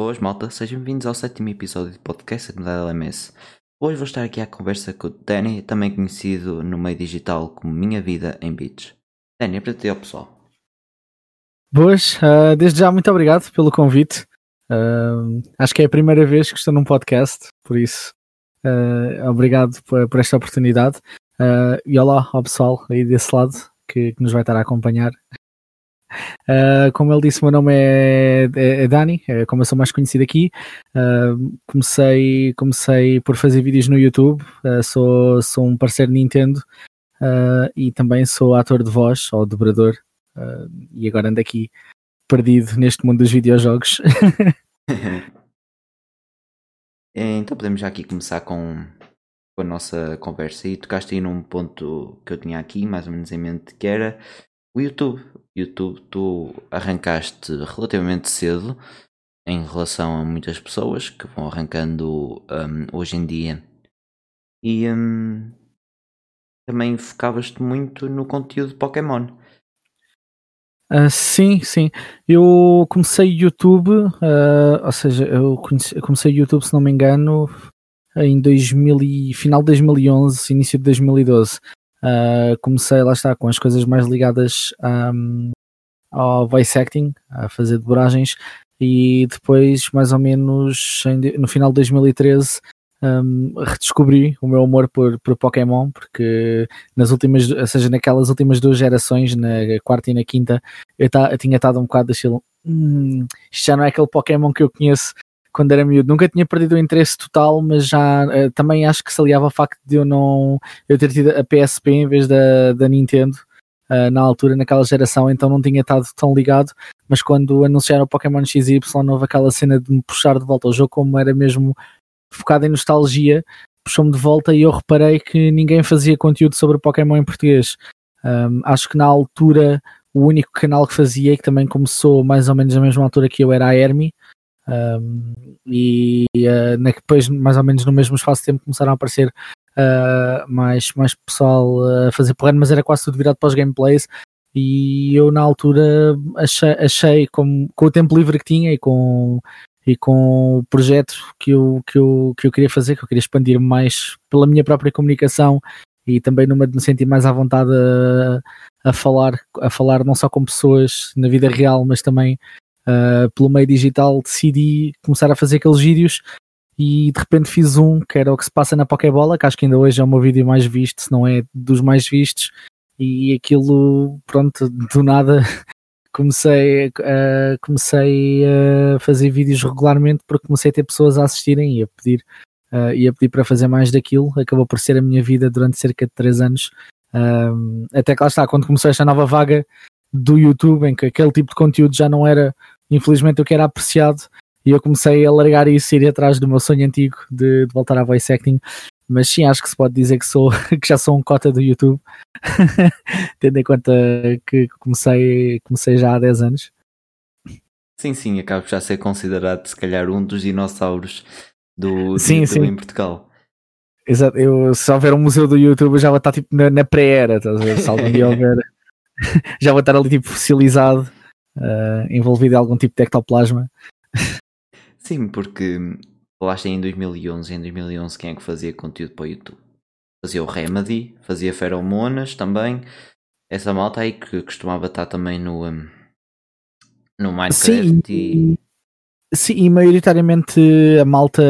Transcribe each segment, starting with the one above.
Boas, malta, sejam bem-vindos ao sétimo episódio do podcast da LMS. Hoje vou estar aqui à conversa com o Danny, também conhecido no meio digital como Minha Vida em Beats. Danny, apresente ao pessoal. Boas, uh, desde já muito obrigado pelo convite. Uh, acho que é a primeira vez que estou num podcast, por isso uh, obrigado por, por, esta oportunidade. e olá ao pessoal aí desse lado que, que nos vai estar a acompanhar. Uh, como ele disse, o meu nome é, é, é Dani, é como eu sou mais conhecido aqui. Uh, comecei, comecei por fazer vídeos no YouTube, uh, sou, sou um parceiro Nintendo e também sou ator de voz ou dobrador. e agora ando aqui perdido neste mundo dos videojogos. então podemos já aqui começar com, com a nossa conversa e tocaste aí num ponto que eu tinha aqui mais ou menos em mente que era o YouTube. YouTube, tu arrancaste relativamente cedo em relação a muitas pessoas que vão arrancando um, hoje em dia. E um, também focavas-te muito no conteúdo de Pokémon. Uh, sim, sim. Eu comecei YouTube, uh, ou seja, eu, conheci, comecei YouTube, se não me engano, em 2000 e, final de 2011, início de 2012. Uh, comecei, lá está, com as coisas mais ligadas um, ao voice acting, a fazer dobragens, e depois, mais ou menos em, no final de 2013, um, redescobri o meu amor por, por Pokémon, porque nas últimas, ou seja, naquelas últimas duas gerações, na quarta e na quinta, eu, ta, eu tinha estado um bocado daquilo. Hum, isto já não é aquele Pokémon que eu conheço quando era miúdo. Nunca tinha perdido o interesse total, mas já uh, também acho que se aliava ao facto de eu não eu ter tido a PSP em vez da, da Nintendo uh, na altura, naquela geração, então não tinha estado tão ligado. Mas quando anunciaram o Pokémon XY, houve aquela cena de me puxar de volta ao jogo, como era mesmo focado em nostalgia, puxou-me de volta e eu reparei que ninguém fazia conteúdo sobre Pokémon em português. Um, acho que na altura o único canal que fazia, que também começou mais ou menos na mesma altura que eu, era a Hermi, um, e uh, depois, mais ou menos no mesmo espaço de tempo, começaram a aparecer uh, mais, mais pessoal a fazer porrada, mas era quase tudo virado para os gameplays. E eu, na altura, achei, achei com, com o tempo livre que tinha e com, e com o projeto que eu, que, eu, que eu queria fazer, que eu queria expandir mais pela minha própria comunicação e também numa de me sentir mais à vontade a, a falar, a falar não só com pessoas na vida real, mas também uh, pelo meio digital decidi começar a fazer aqueles vídeos e de repente fiz um que era o que se passa na Pokébola, que acho que ainda hoje é o meu vídeo mais visto, se não é dos mais vistos, e aquilo, pronto, do nada comecei, uh, comecei a fazer vídeos regularmente porque comecei a ter pessoas a assistirem e a pedir, uh, e a pedir para fazer mais daquilo, acabou por ser a minha vida durante cerca de 3 anos. Até que lá está, quando começou esta nova vaga do YouTube, em que aquele tipo de conteúdo já não era infelizmente o que era apreciado e eu comecei a largar isso e ir atrás do meu sonho antigo de, de, voltar a voice acting. Mas sim, acho que se pode dizer que sou que já sou um cota do YouTube, tendo em conta que comecei, comecei já há 10 anos. Sim, sim, acabo já a ser considerado se calhar um dos dinossauros do, do sim, YouTube sim. em Portugal. Exato, eu, se houver um museu do YouTube eu já vou estar tipo na, na pré-era, estás a ver? Se algum dia houver, já vou estar ali tipo fossilizado uh, envolvido em algum tipo de ectoplasma. Sim, porque falaste em 2011, em 2011 quem é que fazia conteúdo para o YouTube? Fazia o Remedy, fazia Feromonas também, essa malta aí que costumava estar também no, um, no Minecraft Sim, e... Sim, e maioritariamente a malta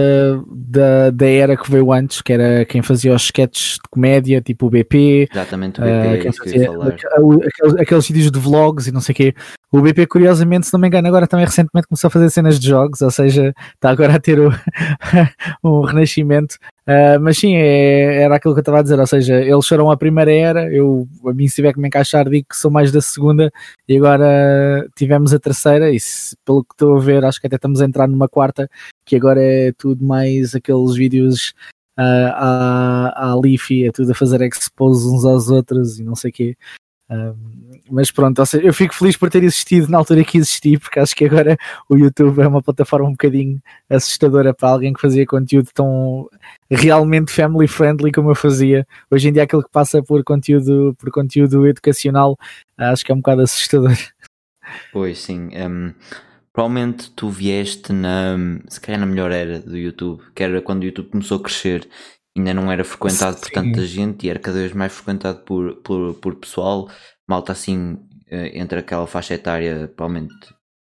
da, da era que veio antes, que era quem fazia os sketches de comédia, tipo o BP. Exatamente, o BP, uh, fazia, aqueles, aqueles vídeos de vlogs e não sei o quê. O BP, curiosamente, se não me engano, agora também recentemente começou a fazer cenas de jogos, ou seja, está agora a ter o, um renascimento. Uh, mas sim, é, era aquilo que eu estava a dizer, ou seja, eles foram a primeira era, eu, a mim se tiver que me encaixar, digo que sou mais da segunda, e agora tivemos a terceira, e se, pelo que estou a ver, acho que até estamos a entrar numa quarta, que agora é tudo mais aqueles vídeos uh, à, à Leafy, é tudo a fazer expose uns aos outros e não sei o quê mas pronto, seja, eu fico feliz por ter existido na altura que existi, porque acho que agora o YouTube é uma plataforma um bocadinho assustadora para alguém que fazia conteúdo tão realmente family friendly como eu fazia. Hoje em dia aquilo que passa por conteúdo, por conteúdo educacional acho que é um bocado assustador. Pois sim, um, provavelmente tu vieste na, se calhar na melhor era do YouTube, que era quando o YouTube começou a crescer, ainda não era frequentado Sim. por tanta gente e era cada vez mais frequentado por, por, por pessoal, malta assim, eh, entre aquela faixa etária, provavelmente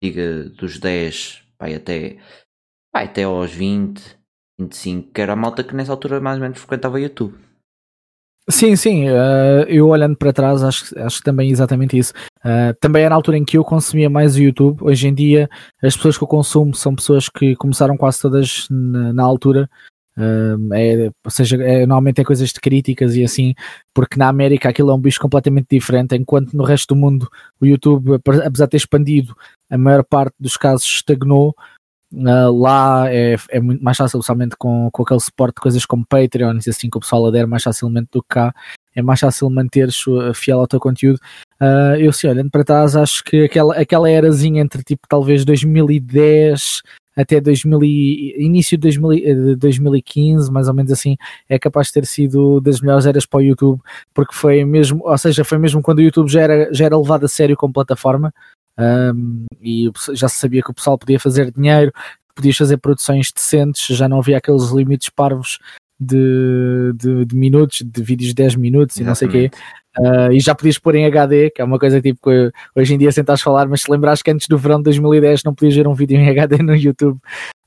diga dos 10 pai, até, pai, até aos 20, 25, que era a malta que nessa altura mais ou menos frequentava YouTube. Sim, sim, uh, eu olhando para trás acho, acho que também é exatamente isso. Uh, também era a altura em que eu consumia mais o YouTube. Hoje em dia, as pessoas que eu consumo são pessoas que começaram quase todas na altura. Uh, é, ou seja, é, normalmente é coisas de críticas e assim, porque na América aquilo é um bicho completamente diferente, enquanto no resto do mundo o YouTube, apesar de ter expandido, a maior parte dos casos estagnou. Uh, lá é, é, muito mais fácil, somente com, com aquele suporte de coisas como Patreon e assim que o pessoal adere mais facilmente do que cá, é mais fácil manter fiel ao teu conteúdo. Uh, eu sim, olhando para trás, acho que aquela, aquela erazinha entre tipo talvez 2010 até 2000 início de 2000, 2015, mais ou menos assim, é capaz de ter sido das melhores eras para o YouTube, porque foi mesmo, ou seja, foi mesmo quando o YouTube já era, já era levado a sério como plataforma, um, e já se sabia que o pessoal podia fazer dinheiro, podias fazer produções decentes, já não havia aqueles limites parvos de, de, de minutos, de vídeos de 10 minutos e não sei o quê. Uh, e já podias pôr em HD, que é uma coisa tipo que hoje em dia sentaste falar, mas se lembrares que antes do verão de 2010 não podias ver um vídeo em HD no YouTube,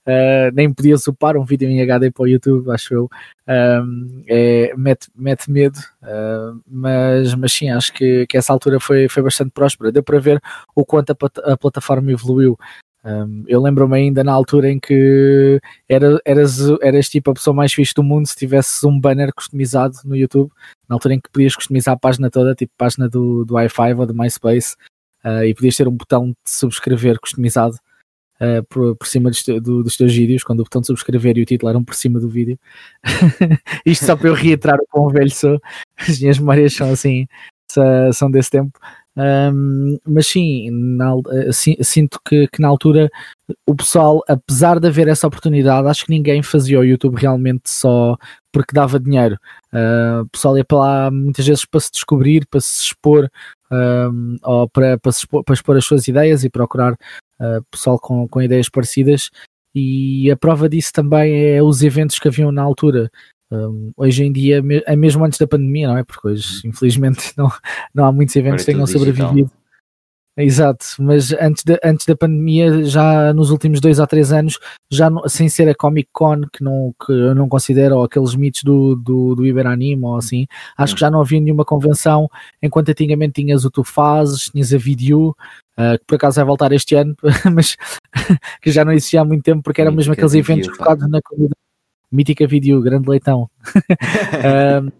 uh, nem podias upar um vídeo em HD para o YouTube, acho eu. Um, é, mete, mete medo, uh, mas, mas sim, acho que, que essa altura foi, foi bastante próspera. Deu para ver o quanto a, a plataforma evoluiu. Um, eu lembro-me ainda na altura em que era, eras, eras tipo a pessoa mais fixe do mundo se tivesses um banner customizado no YouTube, na altura em que podias customizar a página toda, tipo página do, do i5 ou do MySpace, uh, e podias ter um botão de subscrever customizado uh, por, por cima dos, do, dos teus vídeos, quando o botão de subscrever e o título eram por cima do vídeo. Isto só para eu reiterar o quão velho sou, as minhas memórias são assim, são desse tempo. Um, mas sim, na, sinto que, que, na altura o pessoal, apesar de haver essa oportunidade, acho que ninguém fazia o YouTube realmente só porque dava dinheiro. Uh, o pessoal ia para lá muitas vezes para se descobrir, para se expor, um, ou para, para, expor, para, expor, as suas ideias e procurar uh, pessoal com, com ideias parecidas. E a prova disso também é os eventos que haviam na altura. Um, hoje em dia, é mesmo antes da pandemia, não é? Porque hoje, uhum. infelizmente, não, não há muitos eventos que tenham sobrevivido. Exato, mas antes, de, antes da pandemia, já nos últimos dois a três anos, já não, sem ser a Comic Con, que, não, que eu não considero, ou aqueles mitos do, do, do Iberanime ou assim, acho que já não havia nenhuma convenção, enquanto antigamente tinhas o Tu Fazes, tinhas a Video, uh, que por acaso vai voltar este ano, mas que já não existia há muito tempo, porque eram mesmo aqueles eventos focados na comunidade mítica vídeo, grande leitão. um,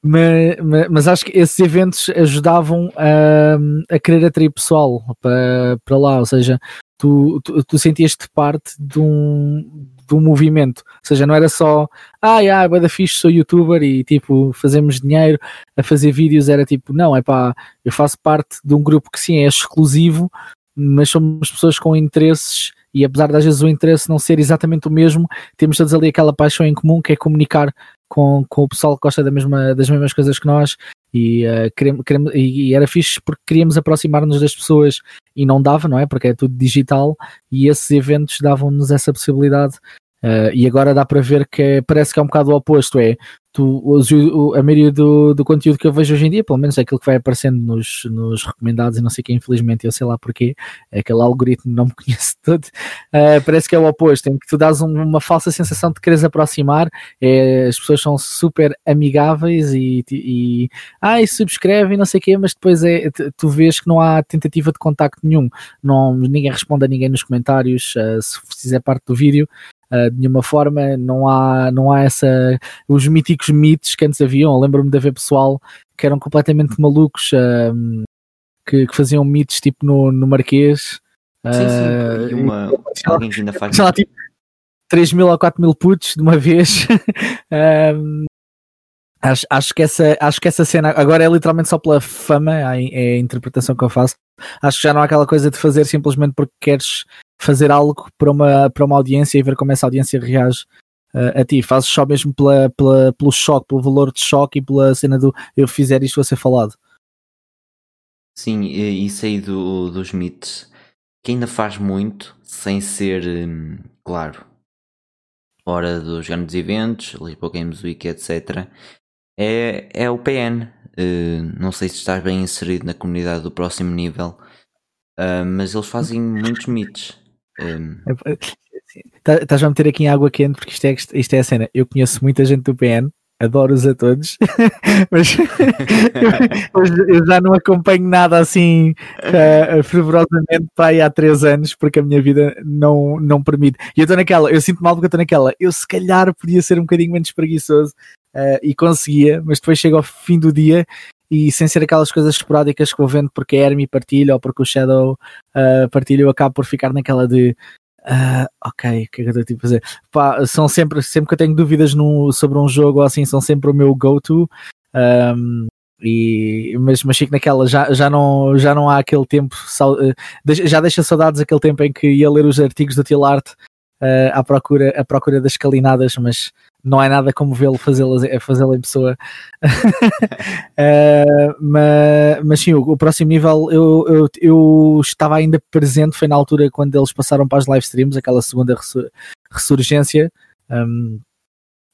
mas, mas, acho que esses eventos ajudavam a, a querer atrair pessoal para, para lá, ou seja, tu, tu, tu sentias-te parte de um, de um movimento, ou seja, não era só ah, yeah, é da fixe, sou youtuber e tipo fazemos dinheiro a fazer vídeos, era tipo, não, é pá, eu faço parte de um grupo que sim é exclusivo, mas somos pessoas com interesses e apesar de às vezes o interesse não ser exatamente o mesmo, temos todos ali aquela paixão em comum que é comunicar com, com o pessoal que gosta da mesma, das mesmas coisas que nós e, uh, queremos, queremos, e era fixe porque queríamos aproximar-nos das pessoas e não dava, não é? Porque é tudo digital e esses eventos davam-nos essa possibilidade Uh, e agora dá para ver que parece que é um bocado o oposto, é tu, a maioria do, do conteúdo que eu vejo hoje em dia, pelo menos é aquilo que vai aparecendo nos, nos recomendados e não sei que, infelizmente eu sei lá porquê, aquele algoritmo não me conhece todo, uh, parece que é o oposto, em que tu dás um, uma falsa sensação de quereres aproximar, é, as pessoas são super amigáveis e, e ai, subscreve e não sei o quê, mas depois é, tu vês que não há tentativa de contacto nenhum, não, ninguém responde a ninguém nos comentários, uh, se fizer parte do vídeo, uh, de nenhuma forma, não há, não há essa. Os míticos mitos que antes haviam. Lembro-me de haver pessoal que eram completamente malucos, uh, que, que, faziam mitos tipo no, no Marquês. Sim, sim. Ah, e uma, e, alguém ainda faz. Sei lá, tipo, 3 mil ou 4 mil putos de uma vez. um, acho, acho, que essa, acho que essa cena agora é literalmente só pela fama, é é a interpretação que eu faço. Acho que já não há aquela coisa de fazer simplesmente porque queres fazer algo para uma, para uma audiência e ver como essa audiência reage uh, a ti. Fazes só mesmo pela, pela, pelo choque, pelo valor de choque e pela cena do eu fizer isto a ser falado. Sim, isso aí do, dos mitos que ainda faz muito, sem ser, hum, claro, fora dos grandes eventos, Lisboa Games Week, etc., é, é o PN. Uh, não sei se estás bem inserido na comunidade do próximo nível, uh, mas eles fazem muitos meets. Um... Tá, estás a meter aqui em água quente porque isto é, isto é a cena. Eu conheço muita gente do PN, adoro-os a todos, mas eu, já não acompanho nada assim uh, fervorosamente para aí há três anos porque a minha vida não, não permite. E eu estou naquela, eu sinto mal porque eu estou naquela, eu se calhar podia ser um bocadinho menos preguiçoso uh, e conseguia, mas depois chega ao fim do dia e sem ser aquelas coisas esporádicas que vou vendo porque a Hermie partilha ou porque o Shadow uh, partilha, eu acabo por ficar naquela de Uh, ok, o que é que eu estou a fazer? Pá, são sempre, sempre que eu tenho dúvidas no, sobre um jogo ou assim, são sempre o meu go-to. Um, e, mas, mas fico naquela, já, já, não, já não há aquele tempo, eh, já deixa saudades aquele tempo em que ia ler os artigos do Tilart uh, à, procura, à procura das calinadas, mas não é nada como vê-lo fazê-lo fazê em pessoa. uh, mas, mas sim, o, o, próximo nível eu, eu, eu estava ainda presente, foi na altura quando eles passaram para as live streams, aquela segunda ressurgência. Um,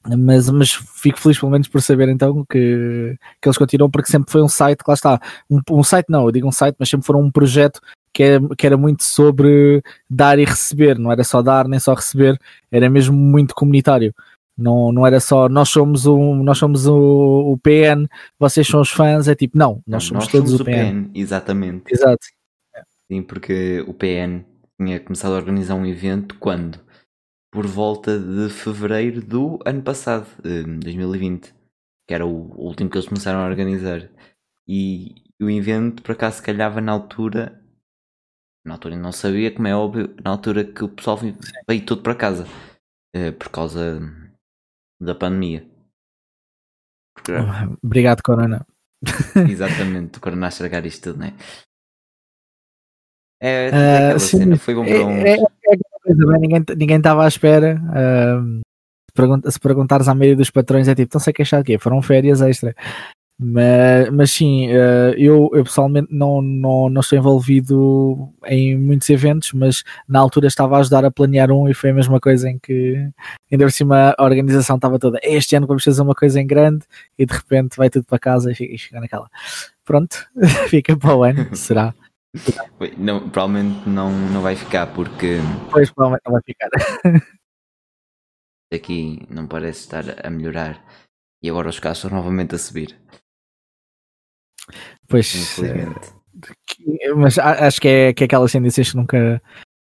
mas, mas fico feliz pelo menos por saber então que, que eles continuam, porque sempre foi um site, lá está, um, um site não, eu digo um site, mas sempre foram um projeto que era, que era muito sobre dar e receber, não era só dar nem só receber, era mesmo muito comunitário. Não, não era só nós somos o, nós somos o, o PN, vocês são os fãs, é tipo, não, nós somos nós todos somos o PN. PN. Exatamente. Exato. Sim, porque o PN tinha começado a organizar um evento quando? Por volta de fevereiro do ano passado, 2020, que era o último que eles começaram a organizar. E o evento, por acaso, calhava na altura. Na altura não sabia, como é óbvio, na altura que o pessoal veio todo para casa. Eh, por causa da pandemia. Porque... Obrigado, Corona. Exatamente, o Corona a estragar isto tudo, não é? É, é uh, sim, cena, foi bom para é, uns. É, é, coisa, ninguém, ninguém estava à espera. Uh, se perguntares à maioria dos patrões, é tipo, estão-se a queixar de quê? Foram férias extra. Mas, mas sim, eh, eu, eu pessoalmente não, não, não estou envolvido em muitos eventos, mas na altura estava a ajudar a planear um e foi a mesma coisa em que ainda por cima a organização estava toda este ano vamos fazer uma coisa em grande e de repente vai tudo para casa e fica, e fica naquela. Pronto, fica para o ano, será? Não, provavelmente não, não vai ficar porque. Pois, provavelmente não vai ficar. Aqui não parece estar a melhorar e agora os casos estão novamente a subir. Pois, uh, mas acho que é, que é aquelas tendências que nunca.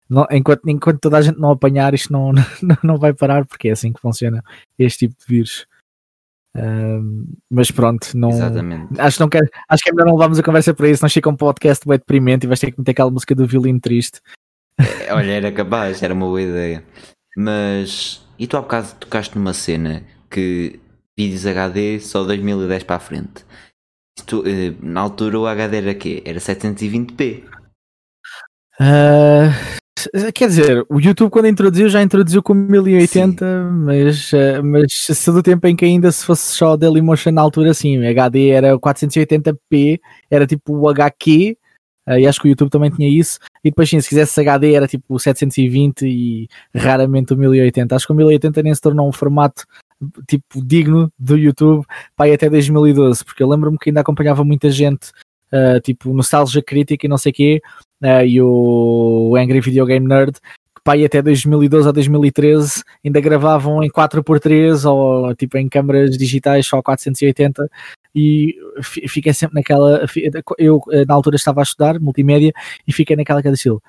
Não, enquanto, enquanto toda a gente não apanhar, isto não, não, não vai parar, porque é assim que funciona este tipo de vírus. Mas pronto, não, Exatamente. Acho, não quero, acho que é melhor não levarmos a conversa para isso. Não chega um podcast bem deprimente e vais ter que meter aquela música do violino triste. É, olha, era capaz, era uma boa ideia. Mas e tu há bocado tocaste numa cena que vídeos HD só 2010 para a frente. Tu, eh, na altura o HD era quê? Era 720p. Uh, quer dizer, o YouTube quando introduziu já introduziu com 1080, mas, uh, mas se do tempo em que ainda se fosse só Dailymotion na altura, sim, HD era 480p, era tipo o HQ, uh, e acho que o YouTube também tinha isso, e depois sim, se quisesse HD era tipo 720 e raramente o 1080. Acho que o 1080 nem se tornou um formato tipo digno do YouTube para até 2012, porque eu lembro-me que ainda acompanhava muita gente, uh, tipo Nostalgia Crítica e não sei o quê, uh, e o Angry Video Game Nerd, que pai até 2012 a 2013 ainda gravavam em 4x3 ou tipo em câmaras digitais só 480 e fiquei sempre naquela eu eh, na altura estava a estudar multimédia e fiquei naquela cada estilo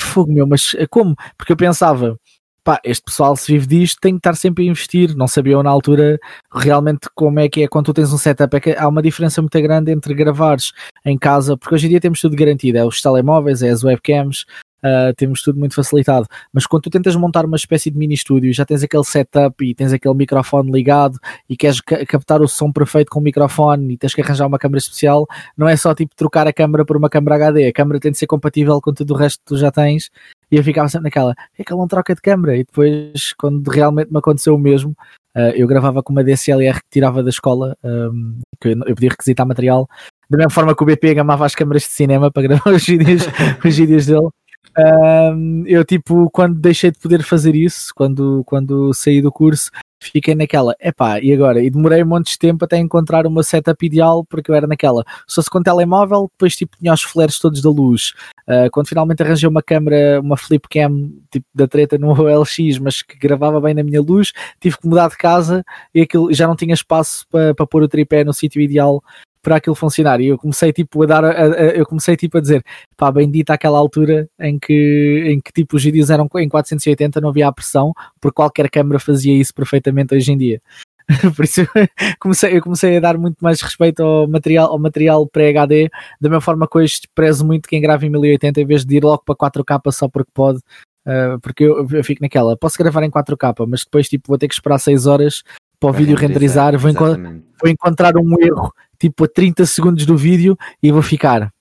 fogo meu, mas como? Porque eu pensava pá, este pessoal se vive disto tem que estar sempre a investir. Não sabiam na altura realmente como é que é quando tu tens um setup. É que há uma diferença muito grande entre gravares em casa, porque hoje em dia temos tudo garantido: é os telemóveis, é as webcams, uh, temos tudo muito facilitado. Mas quando tu tentas montar uma espécie de mini estúdio, já tens aquele setup e tens aquele microfone ligado e queres ca captar o som perfeito com o microfone e tens que arranjar uma câmera especial, não é só tipo trocar a câmera por uma câmera HD, a câmera tem de ser compatível com tudo o resto que tu já tens. E eu ficava sempre naquela, é que ela não troca de câmera. E depois, quando realmente me aconteceu o mesmo, Uh, eu gravava com uma DSLR que tirava da escola, um, que eu podia requisitar material, da mesma forma que o BP gamava as câmaras de cinema para gravar os vídeos, os vídeos dele. Um, eu, tipo, quando deixei de poder fazer isso, quando, quando saí do curso, fiquei naquela, epá, e agora? E demorei um monte de tempo até encontrar uma setup ideal, porque eu era naquela, se fosse com telemóvel, depois tipo tinha os flares todos da luz. Uh, quando finalmente arranjei uma câmera, uma flip cam tipo da treta no OLX, mas que gravava bem na minha luz, tive que mudar de casa e aquilo já não tinha espaço para pôr o tripé no sítio ideal para aquilo funcionar. E eu comecei tipo a dar, a, a, eu comecei tipo a dizer, pá, bendita aquela altura em que, em que tipo os vídeos eram em 480, não havia a pressão, porque qualquer câmera fazia isso perfeitamente hoje em dia. Por isso comecei, eu comecei a dar muito mais respeito ao material, ao material pré-HD, da mesma forma que hoje prezo muito quem grava em 1080 em vez de ir logo para 4K só porque pode. Uh, porque eu, eu, fico naquela, posso gravar em 4K, mas depois tipo, vou ter que esperar 6 horas para o vídeo renderizar, vou, enco vou, encontrar um erro tipo a 30 segundos do vídeo e vou ficar.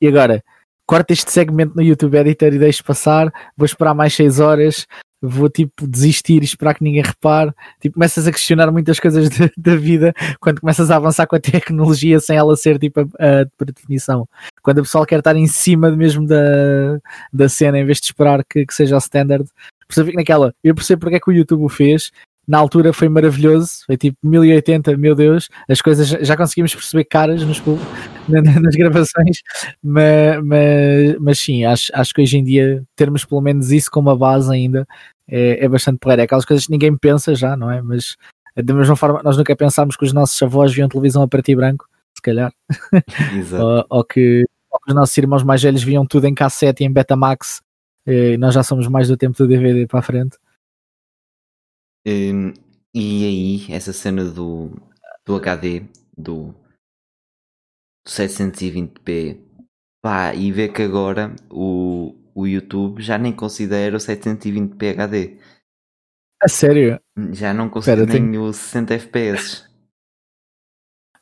E agora, corta este segmento no YouTube Editor e deixo passar, vou esperar mais 6 horas, vou tipo desistir e esperar que ninguém repare. Tipo, começas a questionar muitas coisas da vida quando começas a avançar com a tecnologia sem ela ser tipo a, a, por definição. Quando a pessoa quer estar em cima mesmo da, da cena em vez de esperar que, que seja o standard. Percebo que naquela, eu percebo porque é que o YouTube o fez na altura foi maravilhoso, foi tipo 1080, meu Deus, as coisas já conseguimos perceber caras nos, nas gravações, mas, mas, mas sim, acho, acho que hoje em dia termos pelo menos isso como a base ainda é, é bastante porreiro. É aquelas coisas que ninguém pensa já, não é? Mas da mesma forma, nós nunca pensámos que os nossos avós viam televisão a preto e branco, se calhar, ou, ou, que, ou, que, os nossos irmãos mais velhos viam tudo em cassete e em Betamax, e nós já somos mais do tempo do DVD para a frente. Um, e aí, essa cena do, do HD, do, do 720p, pá, e ver que agora o, o YouTube já nem considera o 720p HD. A sério? Já não considera nem tenho... o 60 FPS.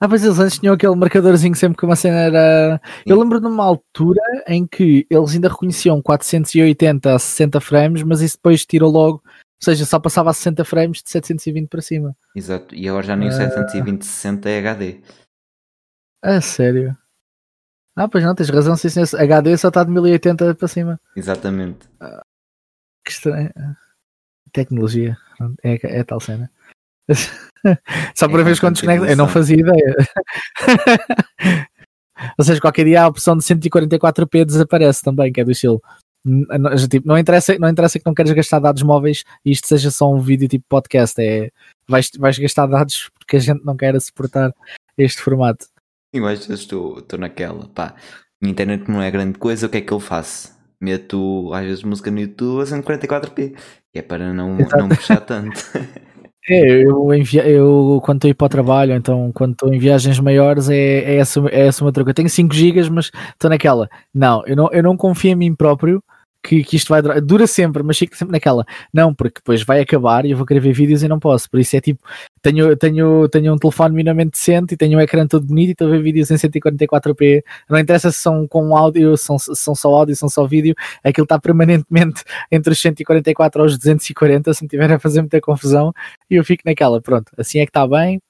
Ah, mas eles antes tinham aquele marcadorzinho sempre que uma cena era. Sim. Eu lembro de uma altura em que eles ainda reconheciam 480 a 60 frames, mas isso depois tirou logo seja, só passava a 60 frames de 720 para cima. Exato, e agora já nem o 720 60 é HD. Ah, sério? Ah, pois não, tens razão, sim, sim, HD só está de 1080 para cima. Exatamente. Ah, que estranho. Tecnologia, é, é tal cena. só para é ver quando desconecta, eu não fazia ideia. Ou seja, qualquer dia a opção de 144p desaparece também, que é do estilo. Tipo, não, interessa, não interessa que não queres gastar dados móveis e isto seja só um vídeo tipo podcast, é vais, vais gastar dados porque a gente não quer suportar este formato. Eu às vezes estou, naquela, pá, a internet não é grande coisa, o que é que eu faço? Meto às vezes música no YouTube a 144p, que é para não, não puxar tanto. É, eu, eu quando estou a ir para o trabalho, então quando estou em viagens maiores, é, é, essa, é essa uma troca. Eu tenho 5 GB, mas estou naquela. Não eu, não, eu não confio em mim próprio que, que isto vai durar. Dura sempre, mas fico sempre naquela. Não, porque depois vai acabar e eu vou querer ver vídeos e não posso. Por isso é tipo, tenho, tenho, tenho um telefone minimamente decente e tenho um ecrã todo bonito e estou a ver vídeos em 144p. Não interessa se são com áudio, são, são só áudio, são só vídeo. Aquilo está permanentemente entre os 144 aos 240, se me tiver a fazer muita confusão. E eu fico naquela, pronto, assim é que está bem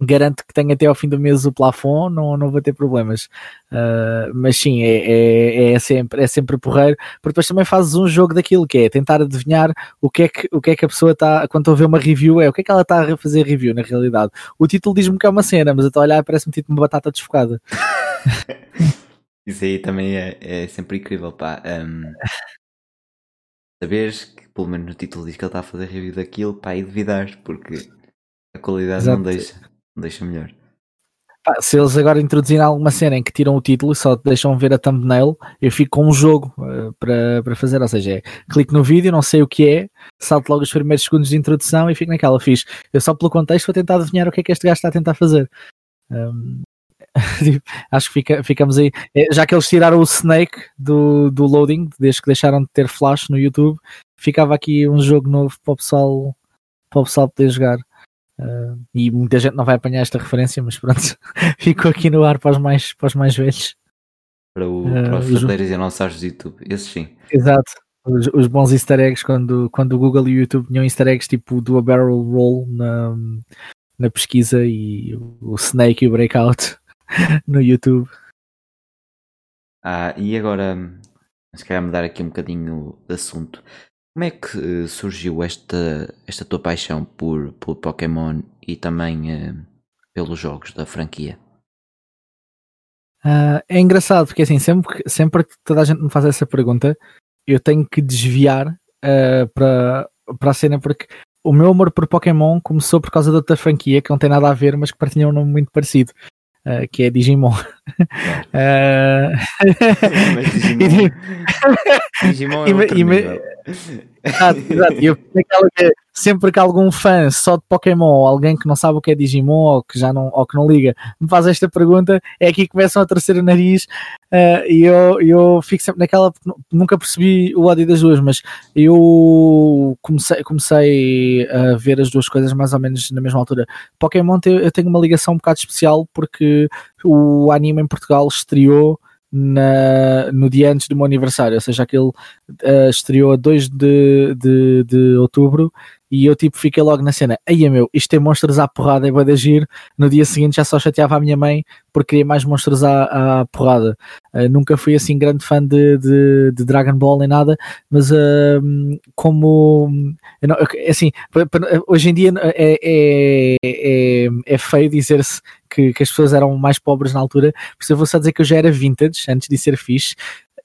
garanto que tenho até ao fim do mês o plafond, não, não vou ter problemas. Uh, mas sim, é, é, é, sempre, é sempre porreiro, porque depois também fazes um jogo daquilo que é tentar adivinhar o que é que, o que, é que a pessoa está, quando estou a ver uma review, é o que é que ela está a fazer review na realidade. O título diz-me que é uma cena, mas eu estou a olhar parece-me tipo uma batata desfocada. Isso aí também é, é sempre incrível, pá. Um, saberes que pelo menos no título diz que ele está a fazer review daquilo, pá, e duvidar, porque a qualidade Exato. não deixa deixa melhor. se eles agora introduzirem alguma cena em que tiram o título e só deixam ver a thumbnail, eu fico com um jogo uh, para, para fazer. Ou seja, é, clico no vídeo, não sei o que é, salto logo os primeiros segundos de introdução e fico naquela. Fiz. Eu só pelo contexto vou tentar adivinhar o que é que este gajo está a tentar fazer. Um, tipo, acho que fica, ficamos aí. É, já que eles tiraram o Snake do, do loading, desde que deixaram de ter flash no YouTube, ficava aqui um jogo novo para o pessoal, para o pessoal poder jogar. Uh, e muita gente não vai apanhar esta referência, mas pronto, ficou aqui no ar para os mais, para os mais velhos. Para, o, uh, para os verdadeiros e não do YouTube, esses sim. Exato, os, os, bons easter eggs quando, quando o Google e o YouTube tinham easter eggs tipo do a barrel roll na, na pesquisa e o Snake e o Breakout no YouTube. Ah, e agora se calhar mudar aqui um bocadinho de assunto. Como é que uh, surgiu esta, esta tua paixão por, por Pokémon e também uh, pelos jogos da franquia? Uh, é engraçado porque assim, sempre, sempre que toda a gente me faz essa pergunta, eu tenho que desviar uh, para, para a cena porque o meu amor por Pokémon começou por causa de outra franquia que não tem nada a ver, mas que partilha um nome muito parecido. Uh, que é Digimon. Uh... Mas Digimon, Digimon é outro nível. Exato, exato. Eu, que, sempre que algum fã só de Pokémon, ou alguém que não sabe o que é Digimon, ou que já não, ou que não liga, me faz esta pergunta, é aqui que começam a torcer o nariz uh, e eu, eu fico sempre naquela, nunca percebi o ódio das duas, mas eu comecei, comecei a ver as duas coisas mais ou menos na mesma altura. Pokémon eu tenho uma ligação um bocado especial porque o anime em Portugal estreou na, no dia antes do meu aniversário, ou seja, aquele uh, estreou a 2 de, de, de outubro e eu tipo fiquei logo na cena, aí meu, isto tem monstros à porrada vai de agir. No dia seguinte já só chateava a minha mãe porque queria mais monstros à, à porrada. Uh, nunca fui assim grande fã de, de, de Dragon Ball nem nada, mas uh, como não, assim, hoje em dia é, é, é, é feio dizer-se que, que, as pessoas eram mais pobres na altura, por isso eu vou só dizer que eu já era vintage antes de ser fixe,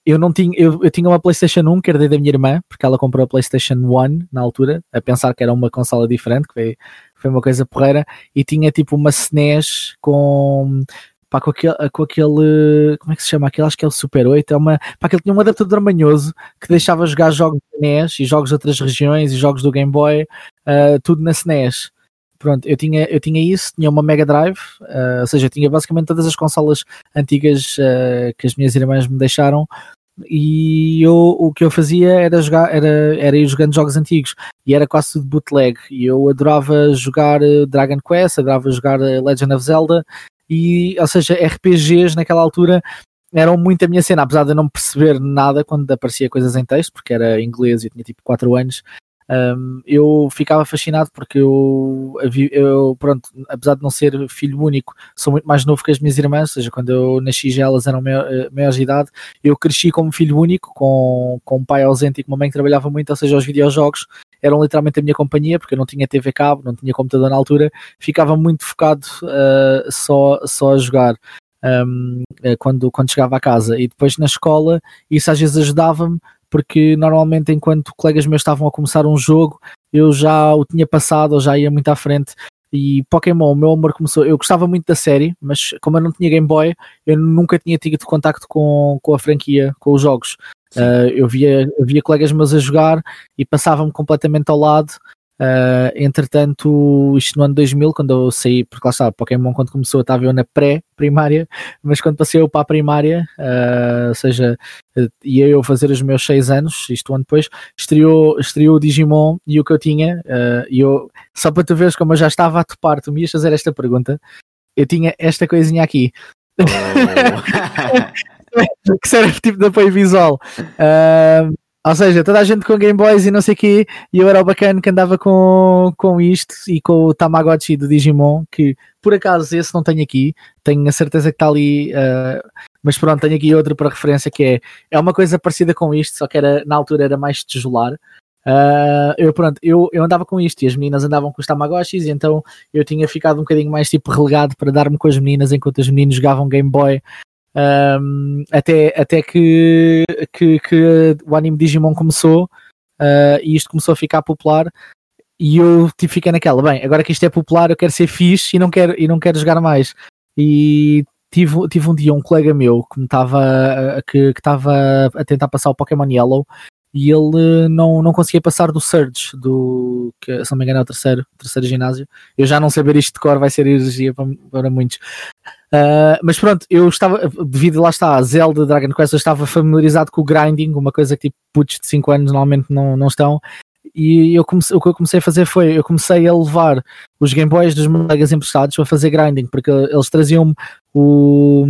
eu não tinha, eu, eu tinha uma PlayStation 1 que herdei da minha irmã, porque ela comprou a PlayStation 1 na altura, a pensar que era uma consola diferente, que foi, foi uma coisa porreira, e tinha tipo uma SNES com pá, com, aquele, com aquele. Como é que se chama? Aquele, acho que é o Super 8. É uma, pá, aquele tinha um adaptador manhoso que deixava jogar jogos de NES e jogos de outras regiões e jogos do Game Boy, uh, tudo na SNES. Pronto, eu tinha, eu tinha isso, tinha uma Mega Drive, uh, ou seja, tinha basicamente todas as consolas antigas uh, que as minhas irmãs me deixaram e eu, o que eu fazia era jogar, era, era ir jogando jogos antigos. E era quase tudo bootleg. E eu adorava jogar eh, Dragon Quest, adorava jogar eh, Legend of Zelda. E, ou seja, RPGs naquela altura eram muito a minha cena, apesar de eu não perceber nada quando aparecia coisas em texto, porque era inglês e eu tinha tipo 4 anos, um, eu ficava fascinado porque eu, eu, pronto, apesar de não ser filho único, sou muito mais novo que as minhas irmãs, ou seja, quando eu nasci já elas eram eh, maiores de idade, eu cresci como filho único, com, com um pai ausente e com uma mãe que trabalhava muito, ou seja, os videojogos eram literalmente a minha companhia, porque eu não tinha TV cabo, não tinha computador na altura, ficava muito focado uh, só, só a jogar. Um, eh, quando, quando chegava a casa e depois na escola isso às vezes ajudava-me porque normalmente enquanto colegas meus estavam a começar um jogo, eu já o tinha passado ou já ia muito à frente. E Pokémon, o meu amor começou. Eu gostava muito da série, mas como eu não tinha Game Boy, eu nunca tinha tido contacto com, com a franquia, com os jogos. Uh, eu, via, eu via colegas meus a jogar e passava-me completamente ao lado. Uh, entretanto, isto no ano 2000, quando eu saí, porque lá está, Pokémon quando começou estava eu na pré-primária, mas quando passei eu para a primária, uh, ou seja, ia eu fazer os meus 6 anos, isto um ano depois, estreou, estreou o Digimon e o que eu tinha, uh, e eu, só para tu veres como eu já estava a topar, tu me ias fazer esta pergunta, eu tinha esta coisinha aqui. Oh. que serve tipo de apoio visual. Uh, ou seja, toda a gente com Game Boys e não sei o quê, e eu era o bacana que andava com, com isto e com o Tamagotchi do Digimon, que por acaso esse não tenho aqui, tenho a certeza que está ali, uh, mas pronto, tenho aqui outro para referência que é, é uma coisa parecida com isto, só que era, na altura era mais tijolar. Uh, eu, pronto, eu, eu andava com isto e as meninas andavam com os Tamagotchis, e então eu tinha ficado um bocadinho mais tipo relegado para dar-me com as meninas enquanto os meninos jogavam Game Boy um, até, até que, que, que, o anime Digimon começou uh, e isto começou a ficar popular e eu tipo, fiquei naquela, bem, agora que isto é popular eu quero ser fixe e não quero, e não quero jogar mais. E tive, tive um dia um colega meu que estava que estava a tentar passar o Pokémon Yellow e ele não, não conseguia passar do Surge, do que se não me engano é o terceiro, terceiro ginásio. Eu já não saber isto de cor vai ser energia para, para muitos. Uh, mas pronto, eu estava, devido lá está, a Zelda Dragon Quest, eu estava familiarizado com o grinding, uma coisa que tipo putos de 5 anos normalmente não, não estão. E eu comecei, o que eu comecei a fazer foi, eu comecei a levar os Game Boys dos meus colegas emprestados para fazer grinding, porque eles traziam-me o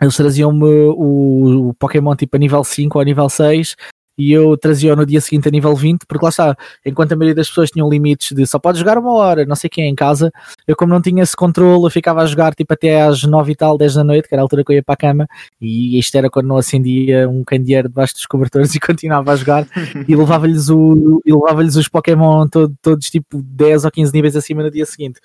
eles traziam-me o, Pokémon tipo a nível 5 ou a nível 6 e eu trazia no dia seguinte a nível 20, porque lá está, enquanto a maioria das pessoas tinham limites de só pode jogar uma hora, não sei quem em casa, eu como não tinha esse controle, eu ficava a jogar tipo até às 9 e tal, 10 da noite, que era a altura que eu ia para a cama, e isto era quando não acendia um candeeiro debaixo dos cobertores e continuava a jogar, e levava-lhes levava os Pokémon todo, todos tipo 10 ou 15 níveis acima no dia seguinte.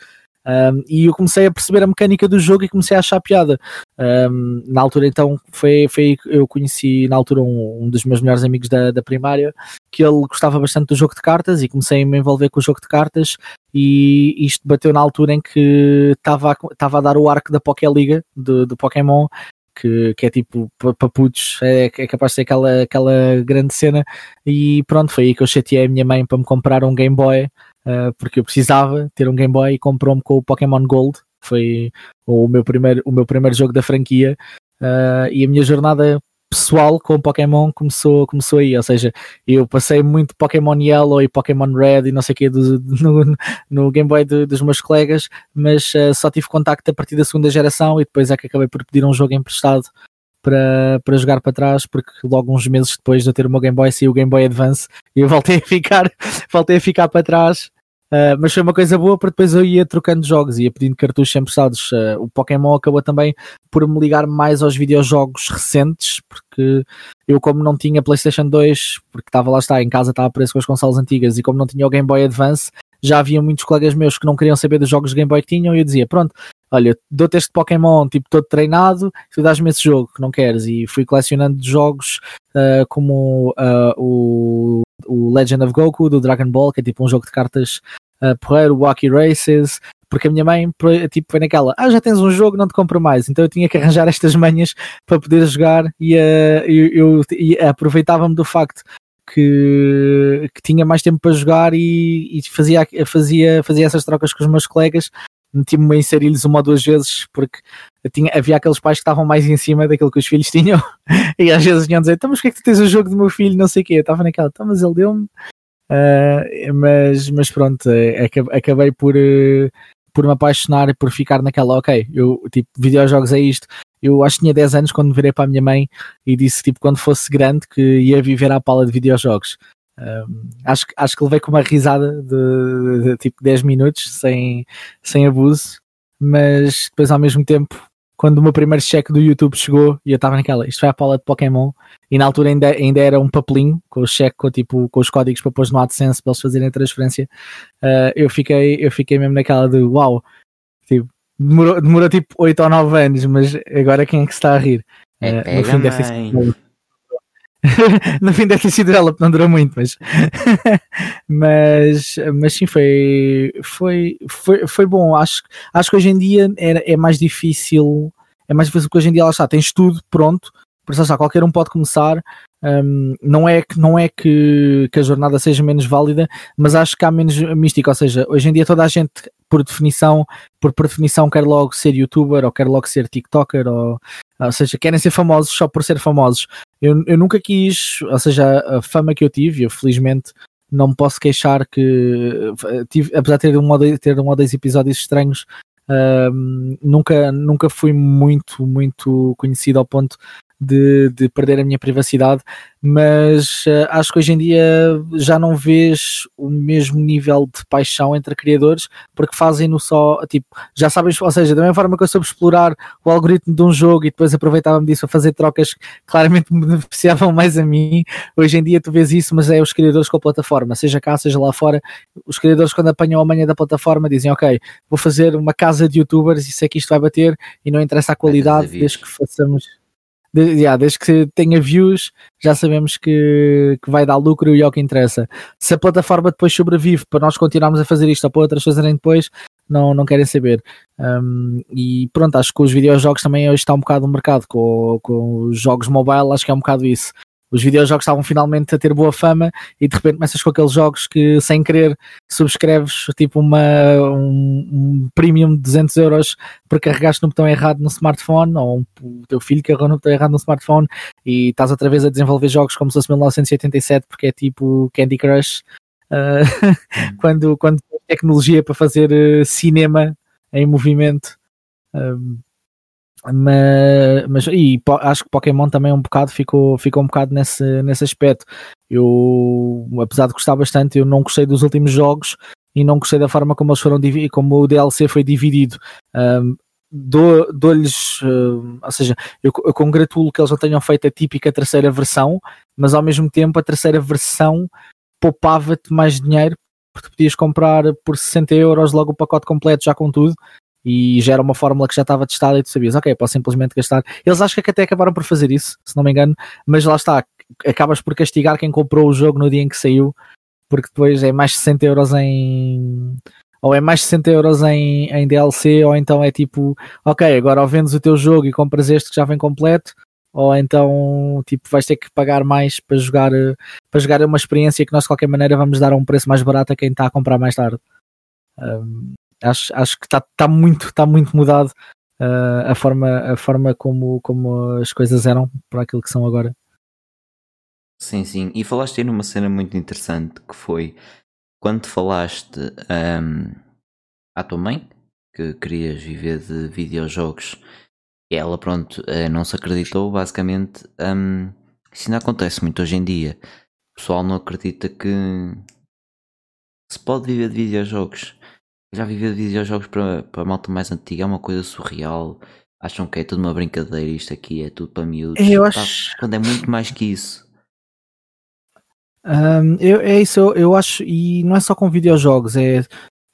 Um, e eu comecei a perceber a mecânica do jogo e comecei a achar piada. Um, na altura, então, foi, foi eu conheci na altura um, um dos meus melhores amigos da, da, primária que ele gostava bastante do jogo de cartas e comecei a me envolver com o jogo de cartas. E isto bateu na altura em que estava a, a dar o arco da Pokéliga do, do Pokémon. Que, que é tipo para putos, é, é capaz de ser aquela, aquela grande cena. E pronto, foi aí que eu chateei a minha mãe para me comprar um Game Boy uh, porque eu precisava ter um Game Boy e comprou-me com o Pokémon Gold, foi o meu primeiro, o meu primeiro jogo da franquia, uh, e a minha jornada pessoal com Pokémon começou, começou aí, ou seja, eu passei muito Pokémon Yellow e Pokémon Red e não sei o que no, no Game Boy de, dos meus colegas, mas uh, só tive contacto a partir da segunda geração e depois é que acabei por pedir um jogo emprestado para, para jogar para trás, porque logo uns meses depois de eu ter o meu Game Boy saiu o Game Boy Advance e eu voltei a ficar, voltei a ficar para trás. Uh, mas foi uma coisa boa porque depois eu ia trocando jogos, ia pedindo cartuchos emprestados. Uh, o Pokémon acabou também por me ligar mais aos videojogos recentes, porque eu, como não tinha PlayStation 2, porque estava lá está, em casa estava preso com as consoles antigas, e como não tinha o Game Boy Advance, já havia muitos colegas meus que não queriam saber dos jogos de Game Boy que tinham, e eu dizia: Pronto, olha, dou-te este Pokémon tipo todo treinado, tu dás-me esse jogo que não queres. E fui colecionando jogos uh, como uh, o, o Legend of Goku do Dragon Ball, que é tipo um jogo de cartas uh, porreiro, Wacky Races, porque a minha mãe tipo, foi naquela, ah, já tens um jogo, não te compro mais. Então eu tinha que arranjar estas manhas para poder jogar e uh, eu, eu aproveitava-me do facto que, que, tinha mais tempo para jogar e, e, fazia, fazia, fazia essas trocas com os meus colegas meti-me a inserir-lhes uma ou duas vezes porque tinha, havia aqueles pais que estavam mais em cima daquilo que os filhos tinham e às vezes vinham dizer, então mas o que é que tu tens o jogo do meu filho, não sei o quê, eu estava naquela, então mas ele deu-me. Uh, mas, mas pronto, é, acabei por, uh, por me apaixonar e por ficar naquela, ok, eu tipo, videojogos é isto, eu acho que tinha 10 anos quando virei para a minha mãe e disse tipo quando fosse grande que ia viver à pala de videojogos um, acho, acho que levei com uma risada de, de, de, tipo 10 minutos sem, sem abuso, mas depois ao mesmo tempo, quando o meu primeiro cheque do YouTube chegou e eu estava naquela, isto vai à pala de Pokémon, e na altura ainda, ainda era um papelinho com o cheque, com, tipo, com os códigos para pôr no AdSense para eles fazerem a transferência, uh, eu, fiquei, eu fiquei mesmo naquela de uau, tipo, demorou, demorou tipo 8 ou 9 anos, mas agora quem é que se está a rir? Uh, no fim deve ser no fim deve ter sido ela, porque não durou muito, mas, mas, mas sim, foi, foi, foi, foi bom. Acho, acho que hoje em dia é, é mais difícil, é mais difícil que hoje em dia, lá está, tens tudo pronto, por isso, qualquer um pode começar. Um, não é, que, não é que, que a jornada seja menos válida, mas acho que há menos mística. Ou seja, hoje em dia toda a gente, por definição, por, por definição, quer logo ser youtuber ou quer logo ser TikToker, ou, ou seja, querem ser famosos só por ser famosos. Eu, eu nunca quis, ou seja, a fama que eu tive, eu felizmente não me posso queixar que tive, apesar de ter um, ou dois, ter um ou dois episódios estranhos, nunca, nunca fui muito, muito conhecido ao ponto de, de perder a minha privacidade, mas uh, acho que hoje em dia já não vês o mesmo nível de paixão entre criadores porque fazem-no só, tipo, já sabes, ou seja, da mesma forma que eu soube explorar o algoritmo de um jogo e depois aproveitava-me disso a fazer trocas que claramente me beneficiavam mais a mim, hoje em dia tu vês isso, mas é os criadores com a plataforma, seja cá, seja lá fora, os criadores quando apanham a manha da plataforma dizem, ok, vou fazer uma casa de youtubers e sei que isto vai bater e não interessa a qualidade desde que façamos de, yeah, desde que tenha views, já sabemos que, que vai dar lucro e é o que interessa. Se a plataforma depois sobrevive para nós continuarmos a fazer isto ou para outras fazerem depois, não, não querem saber. Um, e pronto, acho que os videojogos também hoje está um bocado no mercado, com, com os jogos mobile, acho que é um bocado isso os videojogos estavam finalmente a ter boa fama e de repente começas com aqueles jogos que sem querer subscreves tipo uma, um, um premium de 200 euros porque carregaste no botão errado no smartphone ou o teu filho carregou no botão errado no smartphone e estás outra vez a desenvolver jogos como se fosse 1987 porque é tipo Candy Crush uh, quando, quando tecnologia para fazer uh, cinema em movimento. Um, mas, mas e acho que Pokémon também um bocado ficou, ficou um bocado nesse, nesse aspecto. Eu, apesar de gostar bastante, eu não gostei dos últimos jogos e não gostei da forma como eles foram como o DLC foi dividido. Um, dou-lhes, ou seja, eu, eu congratulo que eles não tenham feito a típica terceira versão, mas ao mesmo tempo a terceira versão poupava-te mais dinheiro porque podias comprar por 60 euros logo o pacote completo já com tudo e já era uma fórmula que já estava testada e tu sabias, ok, posso simplesmente gastar. Eles acho que até acabaram por fazer isso, se não me engano, mas lá está, acabas por castigar quem comprou o jogo no dia em que saiu, porque depois é mais 60 euros em. Ou é mais 60 euros em, em DLC, ou então é tipo, ok, agora ou vendes o teu jogo e compras este que já vem completo, ou então tipo vais ter que pagar mais para jogar para jogar uma experiência que nós de qualquer maneira vamos dar a um preço mais barato a quem está a comprar mais tarde. Um, acho, acho que está tá muito, tá muito mudado uh, a, forma, a forma como, como as coisas eram para aquilo que são agora. Sim, sim. E falaste aí numa cena muito interessante que foi quando falaste um, à tua mãe que querias viver de videojogos ela pronto eh, não se acreditou basicamente um, isso ainda acontece muito hoje em dia o pessoal não acredita que se pode viver de videojogos já viver de videojogos para, para a malta mais antiga é uma coisa surreal. Acham que é tudo uma brincadeira, isto aqui é tudo para miúdos. Eu acho... Quando é muito mais que isso. Um, eu, é isso, eu, eu, acho, e não é só com videojogos, é,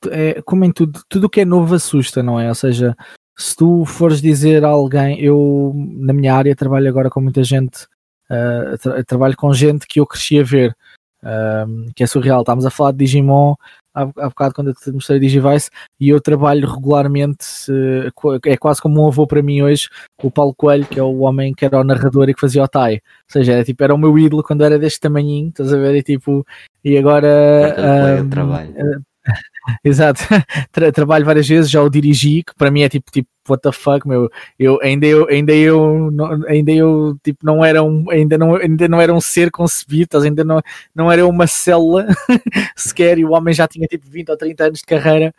é como em tudo, tudo que é novo assusta, não é? Ou seja, se tu fores dizer a alguém, eu na minha área trabalho agora com muita gente, uh, tra trabalho com gente que eu cresci a ver, que é surreal. Estávamos a falar de Digimon, há, há bocado quando eu te mostrei Digivice, e eu trabalho regularmente, é quase como um avô para mim hoje, o Paulo Coelho, que é o homem que era o narrador e que fazia o Tai. Ou seja, era, tipo, era o meu ídolo quando era deste tamanhinho, estás a ver? E, tipo, e agora. Um, trabalho. Exato, Tra trabalho várias vezes, já o dirigi, que para mim é tipo, tipo what the fuck, meu, eu ainda eu ainda eu não, ainda eu tipo não era um ainda não ainda não era um ser concebido, ainda não não era uma célula sequer, e o homem já tinha tipo 20 ou 30 anos de carreira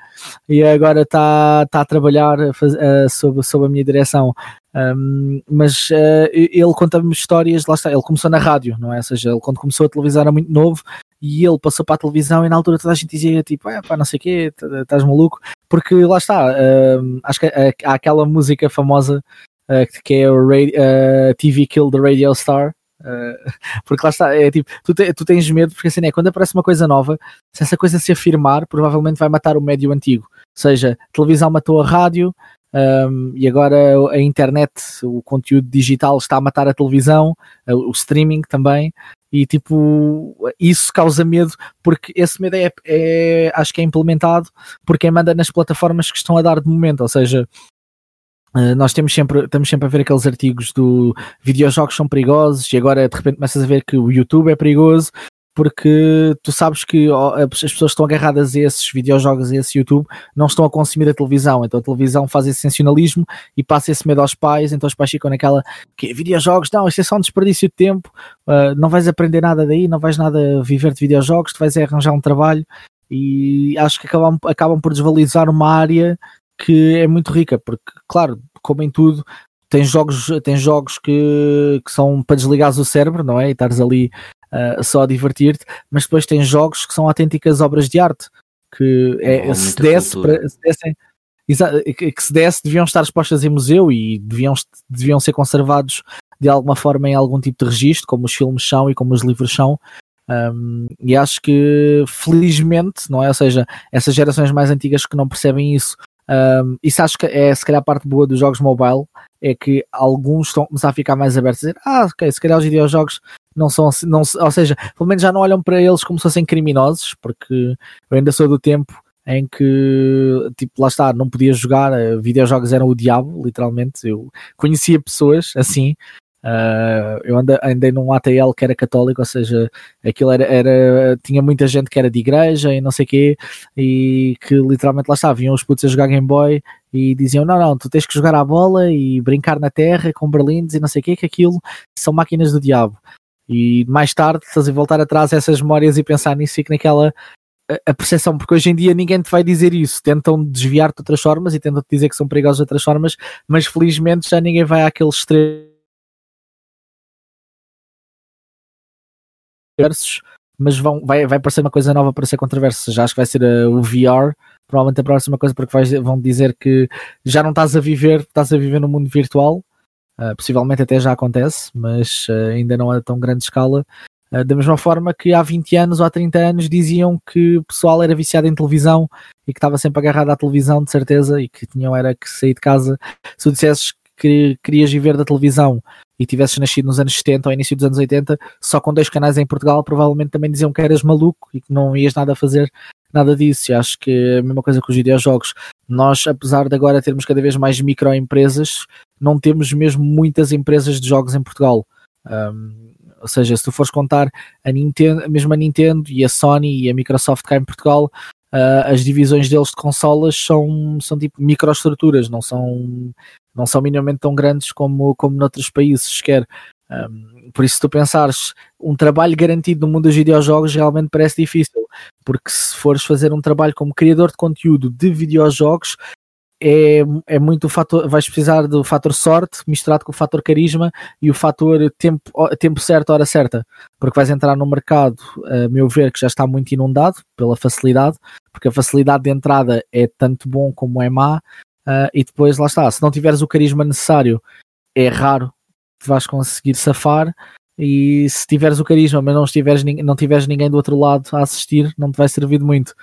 e agora está tá a trabalhar uh, sob, sob a minha direção. Um, mas uh, ele conta-me histórias, lá está, ele começou na rádio, não é? Ou seja, ele quando começou a televisar era muito novo e ele passou para a televisão e na altura toda a gente dizia tipo, é pá, não sei o quê, estás maluco, porque lá está, uh, acho que há aquela música famosa uh, que é o radio, uh, TV Kill the Radio Star, uh, porque lá está, é tipo, tu, te, tu tens medo, porque assim é, quando aparece uma coisa nova, se essa coisa se afirmar, provavelmente vai matar o médio antigo, ou seja, a televisão matou a rádio, um, e agora a internet, o conteúdo digital está a matar a televisão, o streaming também, e tipo, isso causa medo, porque esse medo é, é, acho que é implementado por quem manda nas plataformas que estão a dar de momento, ou seja, eh, nós temos sempre, estamos sempre a ver aqueles artigos do videojogos são perigosos e agora de repente começas a ver que o YouTube é perigoso porque tu sabes que as pessoas estão agarradas a esses videojogos, a esse YouTube, não estão a consumir a televisão, então a televisão faz esse sensacionalismo e passa esse medo aos pais, então os pais ficam naquela que videojogos, não, isto é só um desperdício de tempo, uh, não vais aprender nada daí, não vais nada viver de videojogos, tu vais arranjar um trabalho. E acho que acabam, acabam por desvalorizar uma área que é muito rica, porque claro, como em tudo, tem jogos, tem jogos que, que são para desligares o cérebro, não é? E estares ali uh, só a divertir-te, mas depois tem jogos que são autênticas obras de arte, que é, se, desse para, se dessem, que se desse deviam estar expostas em museu e deviam, deviam ser conservados de alguma forma em algum tipo de registro, como os filmes são e como os livros são. Um, e acho que felizmente, não é? Ou seja, essas gerações mais antigas que não percebem isso, um, isso acho que é se calhar a parte boa dos jogos mobile, é que alguns estão a começar a ficar mais abertos a dizer, ah, ok, se calhar os videojogos não são, não, ou seja, pelo menos já não olham para eles como se fossem criminosos, porque eu ainda sou do tempo em que, tipo, lá está, não podia jogar, eh, videojogos eram o diabo, literalmente, eu conhecia pessoas assim, Uh, eu andei, andei num ATL que era católico, ou seja, aquilo era, era, tinha muita gente que era de igreja e não sei quê, e que literalmente lá estavam, vinham os putos a jogar Game Boy e diziam: Não, não, tu tens que jogar à bola e brincar na terra com berlindes e não sei o quê, que aquilo são máquinas do diabo. E mais tarde, estás a voltar atrás essas memórias e pensar nisso, e que naquela a percepção, porque hoje em dia ninguém te vai dizer isso. Tentam desviar-te de outras formas e tentam te dizer que são perigosos de outras formas, mas felizmente já ninguém vai àqueles extremos. Mas vão, vai, vai parecer uma coisa nova para ser controversa. Já acho que vai ser uh, o VR, provavelmente a próxima coisa, porque vais, vão dizer que já não estás a viver, estás a viver no mundo virtual. Uh, possivelmente até já acontece, mas uh, ainda não é tão grande escala. Uh, da mesma forma que há 20 anos ou há 30 anos diziam que o pessoal era viciado em televisão e que estava sempre agarrado à televisão, de certeza, e que tinham era que sair de casa. Se tu dissesses que querias viver da televisão e tivesses nascido nos anos 70 ou início dos anos 80, só com dois canais em Portugal, provavelmente também diziam que eras maluco e que não ias nada a fazer nada disso. E acho que é a mesma coisa com os videojogos. Nós, apesar de agora termos cada vez mais microempresas, não temos mesmo muitas empresas de jogos em Portugal. Um, ou seja, se tu fores contar a Nintendo, mesmo a Nintendo e a Sony e a Microsoft cá em Portugal, uh, as divisões deles de consolas são, são tipo microestruturas, não são, não são minimamente tão grandes como, como noutros países sequer. Um, por isso, se tu pensares um trabalho garantido no mundo dos videojogos, realmente parece difícil, porque se fores fazer um trabalho como criador de conteúdo de videojogos, é, é muito fator, vais precisar do fator sorte misturado com o fator carisma e o fator tempo, tempo certo, hora certa, porque vais entrar num mercado, a meu ver, que já está muito inundado pela facilidade, porque a facilidade de entrada é tanto bom como é má, uh, e depois lá está, se não tiveres o carisma necessário, é raro vais conseguir safar, e se tiveres o carisma, mas não, estiveres, não tiveres ninguém do outro lado a assistir, não te vai servir muito.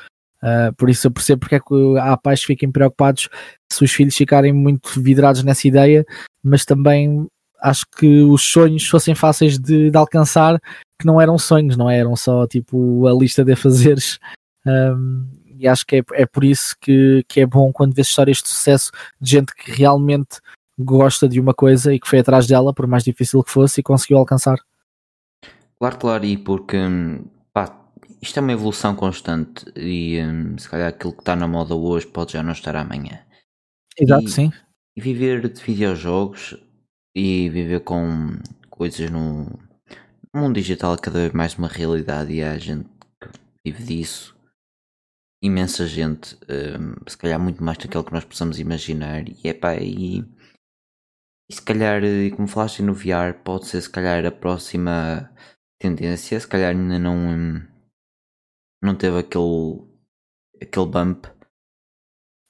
Uh, por isso eu percebo porque é que há pais que fiquem preocupados se os filhos ficarem muito vidrados nessa ideia, mas também acho que os sonhos fossem fáceis de, de alcançar, que não eram sonhos, não é? eram só tipo a lista de fazeres. Um, e acho que é, é por isso que, que é bom quando vês histórias de sucesso de gente que realmente gosta de uma coisa e que foi atrás dela, por mais difícil que fosse, e conseguiu alcançar. Claro, claro, e porque hum, isto é uma evolução constante e um, se calhar aquilo que está na moda hoje pode já não estar amanhã. Exato, e, sim. E viver de videojogos e viver com coisas no, no mundo digital é cada vez mais uma realidade e há gente que vive disso. Imensa gente, um, se calhar muito mais do que aquilo que nós possamos imaginar. E é pá, e, e se calhar, como falaste no VR, pode ser se calhar a próxima tendência, se calhar ainda não. Um, não teve aquele, aquele bump.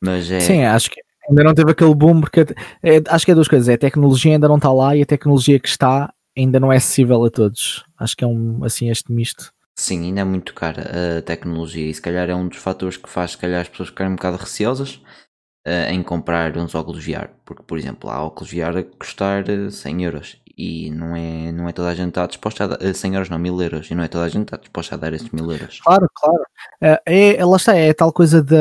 Mas é. Sim, acho que ainda não teve aquele boom, porque é, acho que é duas coisas: é a tecnologia ainda não está lá e a tecnologia que está ainda não é acessível a todos. Acho que é um assim este misto. Sim, ainda é muito cara a tecnologia e se calhar é um dos fatores que faz se calhar as pessoas ficarem um bocado receosas uh, em comprar uns óculos VR. Porque, por exemplo, há óculos VR a custar 100 euros e não é, não é toda a gente está disposta a dar 100 euros, não, 1000 euros, e não é toda a gente está disposta a dar esses 1000 euros. Claro, claro. É, é, lá está, é tal coisa de,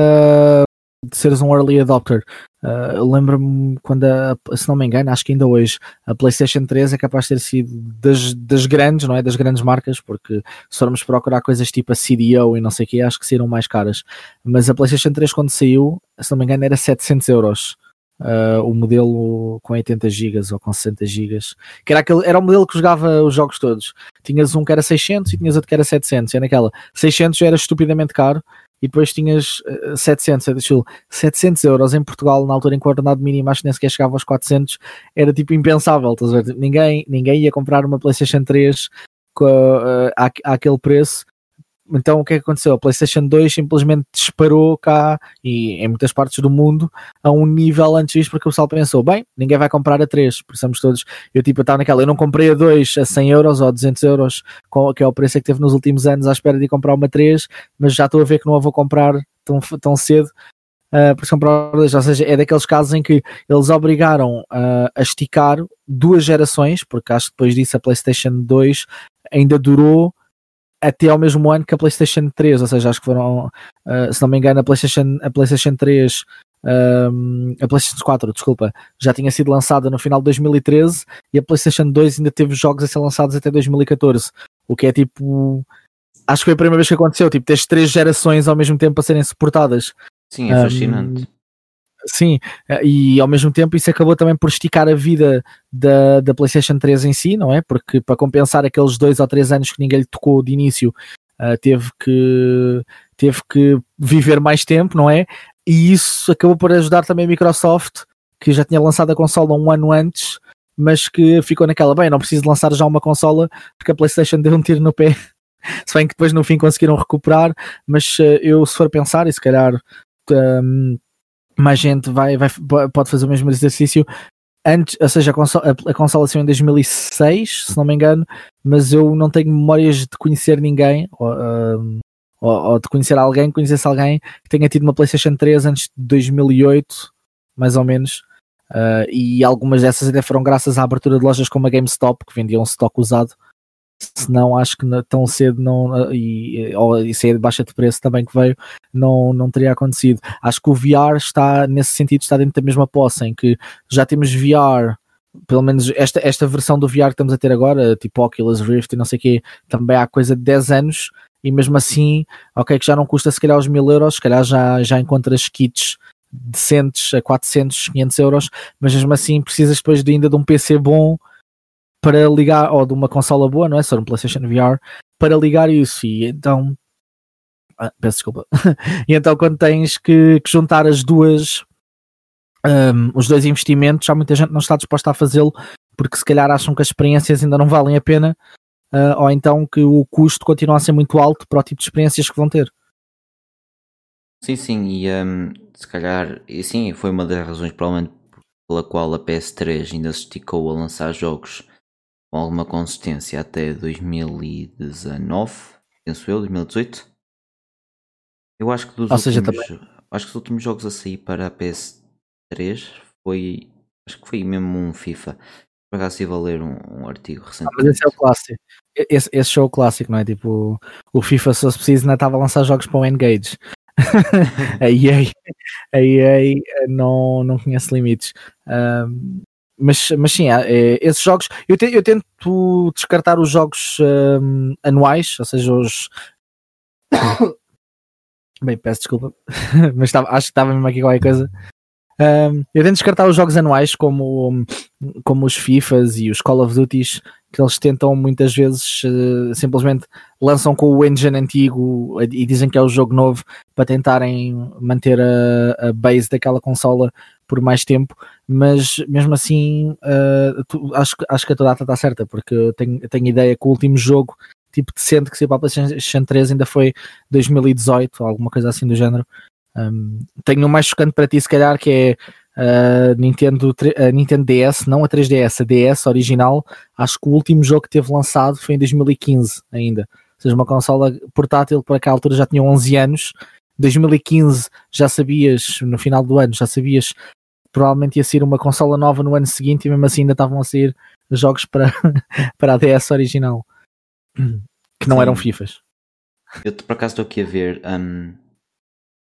de seres um early adopter. Uh, Lembro-me quando, a, se não me engano, acho que ainda hoje, a PlayStation 3 é capaz de ter sido das, das grandes, não é? Das grandes marcas, porque se formos procurar coisas tipo a CDO e não sei o que, acho que saíram mais caras. Mas a PlayStation 3, quando saiu, se não me engano, era 700 euros uh, o modelo com 80 GB ou com 60 GB, que era, aquele, era o modelo que jogava os jogos todos. Tinhas um que era 600 e tinhas outro que era 700. E naquela 600 era estupidamente caro e depois tinhas uh, 700. Deixa 700 euros em Portugal, na altura em que o ordenado mínimo acho que nem sequer chegava aos 400, era tipo impensável. Ninguém, ninguém ia comprar uma PlayStation 3 com, uh, àquele preço então o que é que aconteceu? A PlayStation 2 simplesmente disparou cá e em muitas partes do mundo a um nível antes disso, porque o pessoal pensou: bem, ninguém vai comprar a 3, precisamos todos. Eu tipo, estava naquela, eu não comprei a 2 a 100 euros ou a 200 euros, que é o preço que teve nos últimos anos à espera de comprar uma 3, mas já estou a ver que não a vou comprar tão, tão cedo. Uh, por comprar ou seja, é daqueles casos em que eles obrigaram uh, a esticar duas gerações, porque acho que depois disso a PlayStation 2 ainda durou até ao mesmo ano que a PlayStation 3, ou seja, acho que foram, uh, se não me engano, a PlayStation, a PlayStation 3, um, a PlayStation 4, desculpa, já tinha sido lançada no final de 2013 e a PlayStation 2 ainda teve jogos a ser lançados até 2014, o que é tipo. Acho que foi a primeira vez que aconteceu, tipo, tens três gerações ao mesmo tempo a serem suportadas. Sim, é fascinante. Sim, eh, e ao mesmo tempo isso acabou também por esticar a vida da, da PlayStation 3 em si, não é? Porque para compensar aqueles dois ou três anos que ninguém lhe tocou de início, uh, teve que teve que viver mais tempo, não é? E isso acabou por ajudar também a Microsoft, que já tinha lançado a consola um ano antes, mas que ficou naquela, bem, não preciso lançar já uma consola porque a PlayStation deu um tiro no pé. se bem que depois no fim conseguiram recuperar, mas uh, eu se for pensar, e se calhar um, mais gente vai, vai, pode fazer o mesmo exercício, antes, ou seja, a consola, a, consola saiu em 2006, se não me engano, mas eu não tenho memórias de conhecer ninguém, ou, um, ou, ou de conhecer alguém, conhecesse alguém que tenha tido uma PlayStation 3 antes de 2008, mais ou menos. Uh, e algumas dessas até foram graças à abertura de lojas como a GameStop, que vendiam stock usado. Senão acho que tão cedo não, e, ou e ser de baixa de preço também que veio, não, não teria acontecido. Acho que o VR está, nesse sentido, está dentro da mesma posse, em que já temos VR pelo menos esta, esta versão do VR que estamos a ter agora, tipo Oculus Rift e não sei o quê, também há coisa de 10 anos e mesmo assim, ok, que já não custa se calhar os mil euros, se calhar já, já encontras kits decentes a 400, 500 euros, mas mesmo assim precisas depois de ainda de um PC bom para ligar, ou de uma consola boa, não é? Só um PlayStation VR, para ligar isso. E então, ah, peço desculpa. e então, quando tens que, que juntar as duas, um, os dois investimentos, há muita gente não está disposta a fazê-lo porque se calhar acham que as experiências ainda não valem a pena uh, ou então que o custo continua a ser muito alto para o tipo de experiências que vão ter. Sim, sim, e um, se calhar, e sim, foi uma das razões provavelmente pela qual a PS3 ainda se esticou a lançar jogos com alguma consistência até 2019, penso eu, 2018. Eu acho que dos Ou últimos, seja, acho que os últimos jogos a sair para a PS3 foi, acho que foi mesmo um FIFA. Por acaso estive a ler um, um artigo recente. Ah, mas esse é o clássico. Esse, esse show clássico, não é? Tipo, o FIFA, se fosse preciso, ainda estava a lançar jogos para o Engage. a EA, a EA não, não conhece limites. Um, mas, mas sim, é, esses jogos eu, te, eu tento descartar os jogos um, anuais, ou seja, os bem, peço desculpa, mas tava, acho que estava mesmo aqui qualquer coisa. Um, eu tento descartar os jogos anuais como, como os FIFAs e os Call of Duties, que eles tentam muitas vezes uh, simplesmente lançam com o engine antigo e dizem que é o jogo novo para tentarem manter a, a base daquela consola por mais tempo, mas mesmo assim uh, tu, acho, acho que a tua data está certa, porque eu tenho, tenho ideia que o último jogo tipo decente que saiu para a PlayStation 3 ainda foi 2018, alguma coisa assim do género. Um, tenho um mais chocante para ti, se calhar, que é a Nintendo, a Nintendo DS, não a 3DS, a DS original. Acho que o último jogo que teve lançado foi em 2015 ainda. Ou seja, uma consola portátil para aquela altura já tinha 11 anos. 2015 já sabias, no final do ano, já sabias provavelmente ia sair uma consola nova no ano seguinte e mesmo assim ainda estavam a sair jogos para, para a DS original que não Sim. eram FIFAs. Eu por acaso estou aqui a ver um,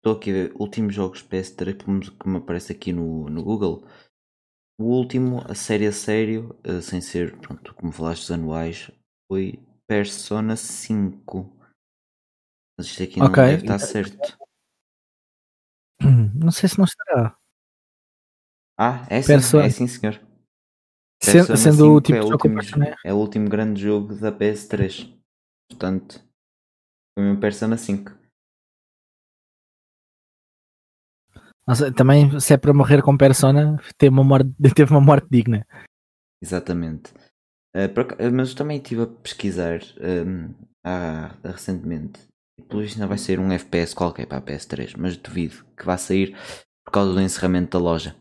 Estou aqui a ver últimos jogos PS3 que me aparece aqui no, no Google. O último, a série a sério, uh, sem ser, pronto, como falaste dos anuais, foi Persona 5. Mas isto aqui não okay. deve estar certo. Não sei se não estará. Ah, é sim, Persona... é sim senhor. Persona sendo o tipo é o, último, é o último grande jogo da PS3. Portanto, foi um Persona 5. Nossa, também, se é para morrer com persona, teve uma morte, teve uma morte digna. Exatamente. Uh, por, mas também estive a pesquisar um, há, recentemente. Pelo ainda vai sair um FPS qualquer para a PS3, mas duvido que vá sair por causa do encerramento da loja.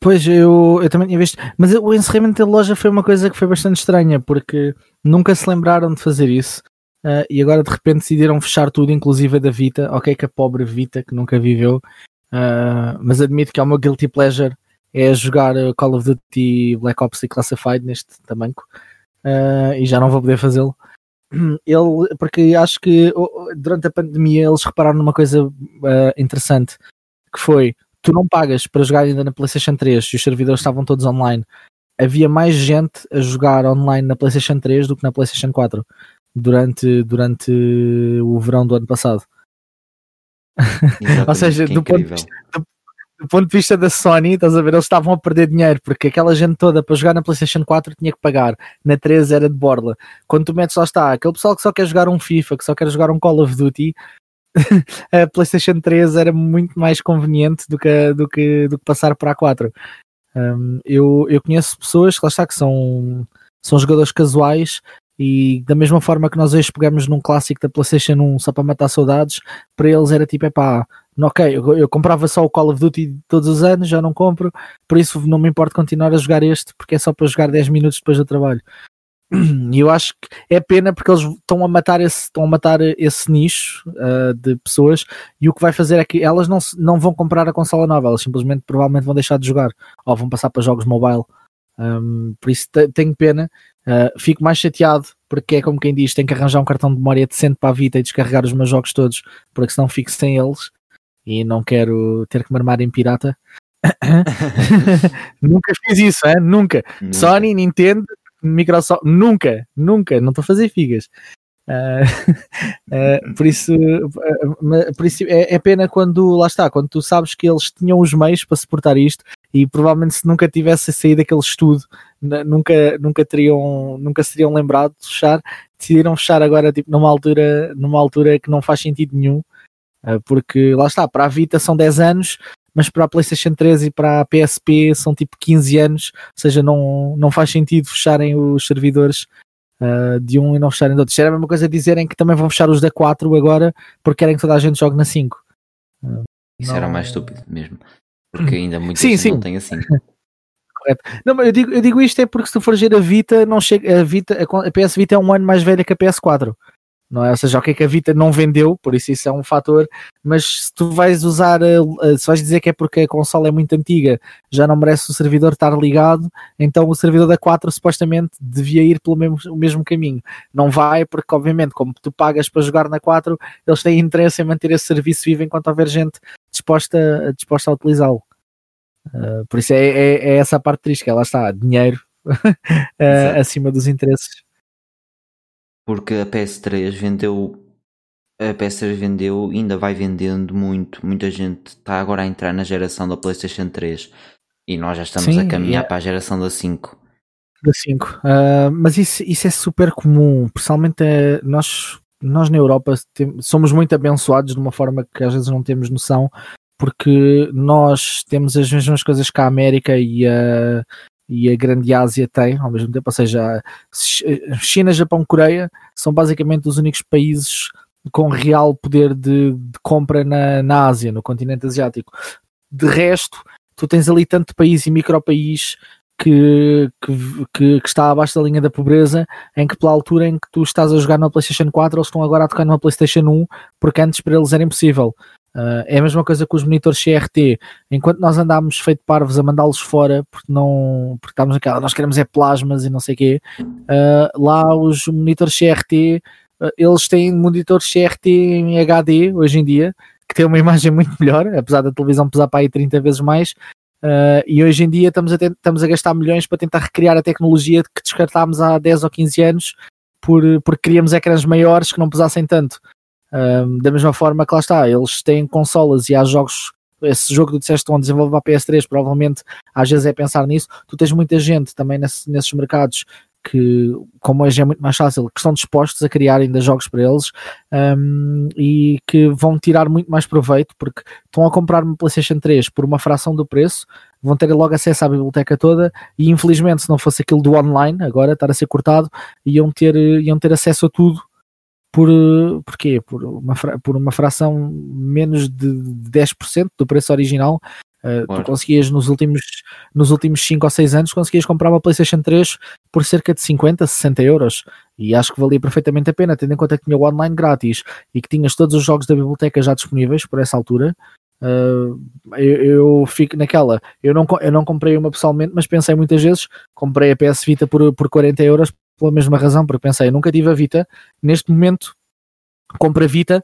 Pois, eu, eu também tinha visto. Mas o encerramento da loja foi uma coisa que foi bastante estranha, porque nunca se lembraram de fazer isso. Uh, e agora de repente decidiram fechar tudo, inclusive a da Vita. Ok, que a pobre Vita que nunca viveu, uh, mas admito que é o meu guilty pleasure é jogar Call of Duty Black Ops e Classified neste tamanho uh, e já não vou poder fazê-lo. Ele, porque acho que durante a pandemia eles repararam numa coisa interessante que foi tu não pagas para jogar ainda na PlayStation 3 e os servidores estavam todos online. Havia mais gente a jogar online na PlayStation 3 do que na PlayStation 4 durante, durante o verão do ano passado. Ou seja, do ponto, vista, do, do ponto de vista da Sony, estás a ver, eles estavam a perder dinheiro, porque aquela gente toda para jogar na PlayStation 4 tinha que pagar, na 3 era de borla. Quando tu metes lá está, aquele pessoal que só quer jogar um FIFA, que só quer jogar um Call of Duty, a PlayStation 3 era muito mais conveniente do que, do que, do que passar para a 4. Um, eu, eu conheço pessoas que lá está que são, são jogadores casuais e da mesma forma que nós hoje pegamos num clássico da PlayStation 1 só para matar saudades, para eles era tipo, é pá, ok, eu, eu, comprava só o Call of Duty todos os anos, já não compro, por isso não me importa continuar a jogar este, porque é só para jogar 10 minutos depois do trabalho. E eu acho que é pena porque eles estão a matar esse, estão a matar esse nicho uh, de pessoas e o que vai fazer é que elas não, não vão comprar a consola nova, elas simplesmente provavelmente vão deixar de jogar ou vão passar para jogos mobile. Um, por isso tenho pena Uh, fico mais chateado porque é como quem diz, tem que arranjar um cartão de memória decente para a Vita e descarregar os meus jogos todos, porque senão fico sem eles e não quero ter que me armar em pirata. nunca fiz isso, hein? nunca. nunca. Sony, Nintendo, Microsoft, nunca, nunca, não estou a fazer figas. Uh, uh, por isso, uh, por isso é, é, pena quando lá está, quando tu sabes que eles tinham os meios para suportar isto e provavelmente se nunca tivesse saído aquele estudo nunca, nunca teriam nunca se teriam lembrado de fechar decidiram fechar agora tipo, numa altura numa altura que não faz sentido nenhum porque lá está, para a Vita são 10 anos mas para a PlayStation 3 e para a PSP são tipo 15 anos, ou seja, não, não faz sentido fecharem os servidores uh, de um e não fecharem de outro. Era a mesma coisa dizerem que também vão fechar os da 4 agora porque querem que toda a gente jogue na 5. Uh, Isso não... era mais estúpido mesmo. Porque ainda muita sim, sim. não tem assim. Correto. Não, mas eu digo, eu digo isto é porque se tu fores ver a Vita, não chega, a, Vita, a PS Vita é um ano mais velha que a PS4 não é? Ou seja, o que é que a Vita não vendeu, por isso isso é um fator, mas se tu vais usar, se vais dizer que é porque a consola é muito antiga, já não merece o servidor estar ligado, então o servidor da 4 supostamente devia ir pelo mesmo, o mesmo caminho. Não vai, porque obviamente, como tu pagas para jogar na 4, eles têm interesse em manter esse serviço vivo enquanto houver gente disposta, disposta a utilizá-lo. Uh, por isso é, é, é, essa a parte triste, que ela está, dinheiro uh, acima dos interesses porque a PS3 vendeu a PS3 vendeu ainda vai vendendo muito. Muita gente está agora a entrar na geração da Playstation 3 e nós já estamos Sim, a caminhar é... para a geração da 5 da 5 uh, ah, mas isso, isso é super comum principalmente é, nós nós na Europa somos muito abençoados de uma forma que às vezes não temos noção porque nós temos as mesmas coisas que a América e a, e a Grande Ásia tem ao mesmo tempo, ou seja, China, Japão, Coreia são basicamente os únicos países com real poder de, de compra na, na Ásia, no continente asiático. De resto, tu tens ali tanto país e micropaís que, que, que, que, está abaixo da linha da pobreza, em que pela altura em que tu estás a jogar na PlayStation 4, eles estão agora a tocar numa PlayStation 1, porque antes para eles era impossível. Uh, é a mesma coisa com os monitores CRT. Enquanto nós andámos feito parvos a mandá-los fora, porque não porque estávamos naquela, nós queremos é plasmas e não sei o quê, uh, lá os monitores CRT, uh, ah, eles têm monitores CRT em HD hoje em dia, que tem uma imagem muito melhor, apesar da televisão pesar para aí 30 vezes mais. e hoje em dia estamos a, estamos a gastar milhões para tentar recriar a tecnologia que descartámos há 10 ou 15 anos por, porque queríamos ecrãs maiores que não pesassem tanto. Um, da mesma forma que lá está, eles têm consolas e há jogos. Esse jogo que tu disseste estão a desenvolver a PS3, provavelmente às vezes é pensar nisso. Tu tens muita gente também nesse, nesses mercados que, como hoje é muito mais fácil, que estão dispostos a criar ainda jogos para eles um, e que vão tirar muito mais proveito porque estão a comprar uma PlayStation 3 por uma fração do preço, vão ter logo acesso à biblioteca toda e infelizmente se não fosse aquilo do online, agora estar a ser cortado, iam ter, iam ter acesso a tudo por porquê? Por uma, por uma fração menos de 10% do preço original. Uh, tu conseguias nos últimos, nos últimos 5 ou 6 anos conseguias comprar uma PlayStation 3 por cerca de 50, 60 euros e acho que valia perfeitamente a pena, tendo em conta que tinha o online grátis e que tinhas todos os jogos da biblioteca já disponíveis por essa altura. Uh, eu, eu, fico naquela. Eu não, eu não comprei uma pessoalmente, mas pensei muitas vezes. Comprei a PS Vita por, por 40 euros pela mesma razão, porque pensei, nunca tive a Vita, neste momento compro a Vita,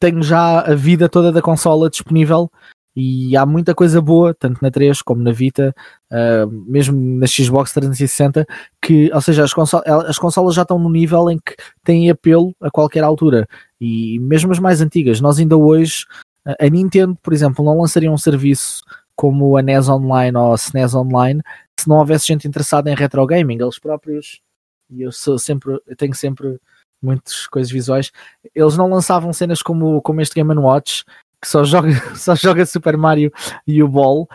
tenho já a vida toda da consola disponível e há muita coisa boa, tanto na 3 como na Vita, uh, mesmo na Xbox 360, que, ou seja, as, consol as consolas já estão no nível em que têm apelo a qualquer altura. E mesmo as mais antigas, nós ainda hoje, a Nintendo, por exemplo, não lançaria um serviço como a NES Online ou a SNES Online se não houvesse gente interessada em retro gaming, eles próprios, e eu sou sempre, eu tenho sempre muitas coisas visuais, eles não lançavam cenas como, como este Game Watch, que só joga, só joga Super Mario e o Ball,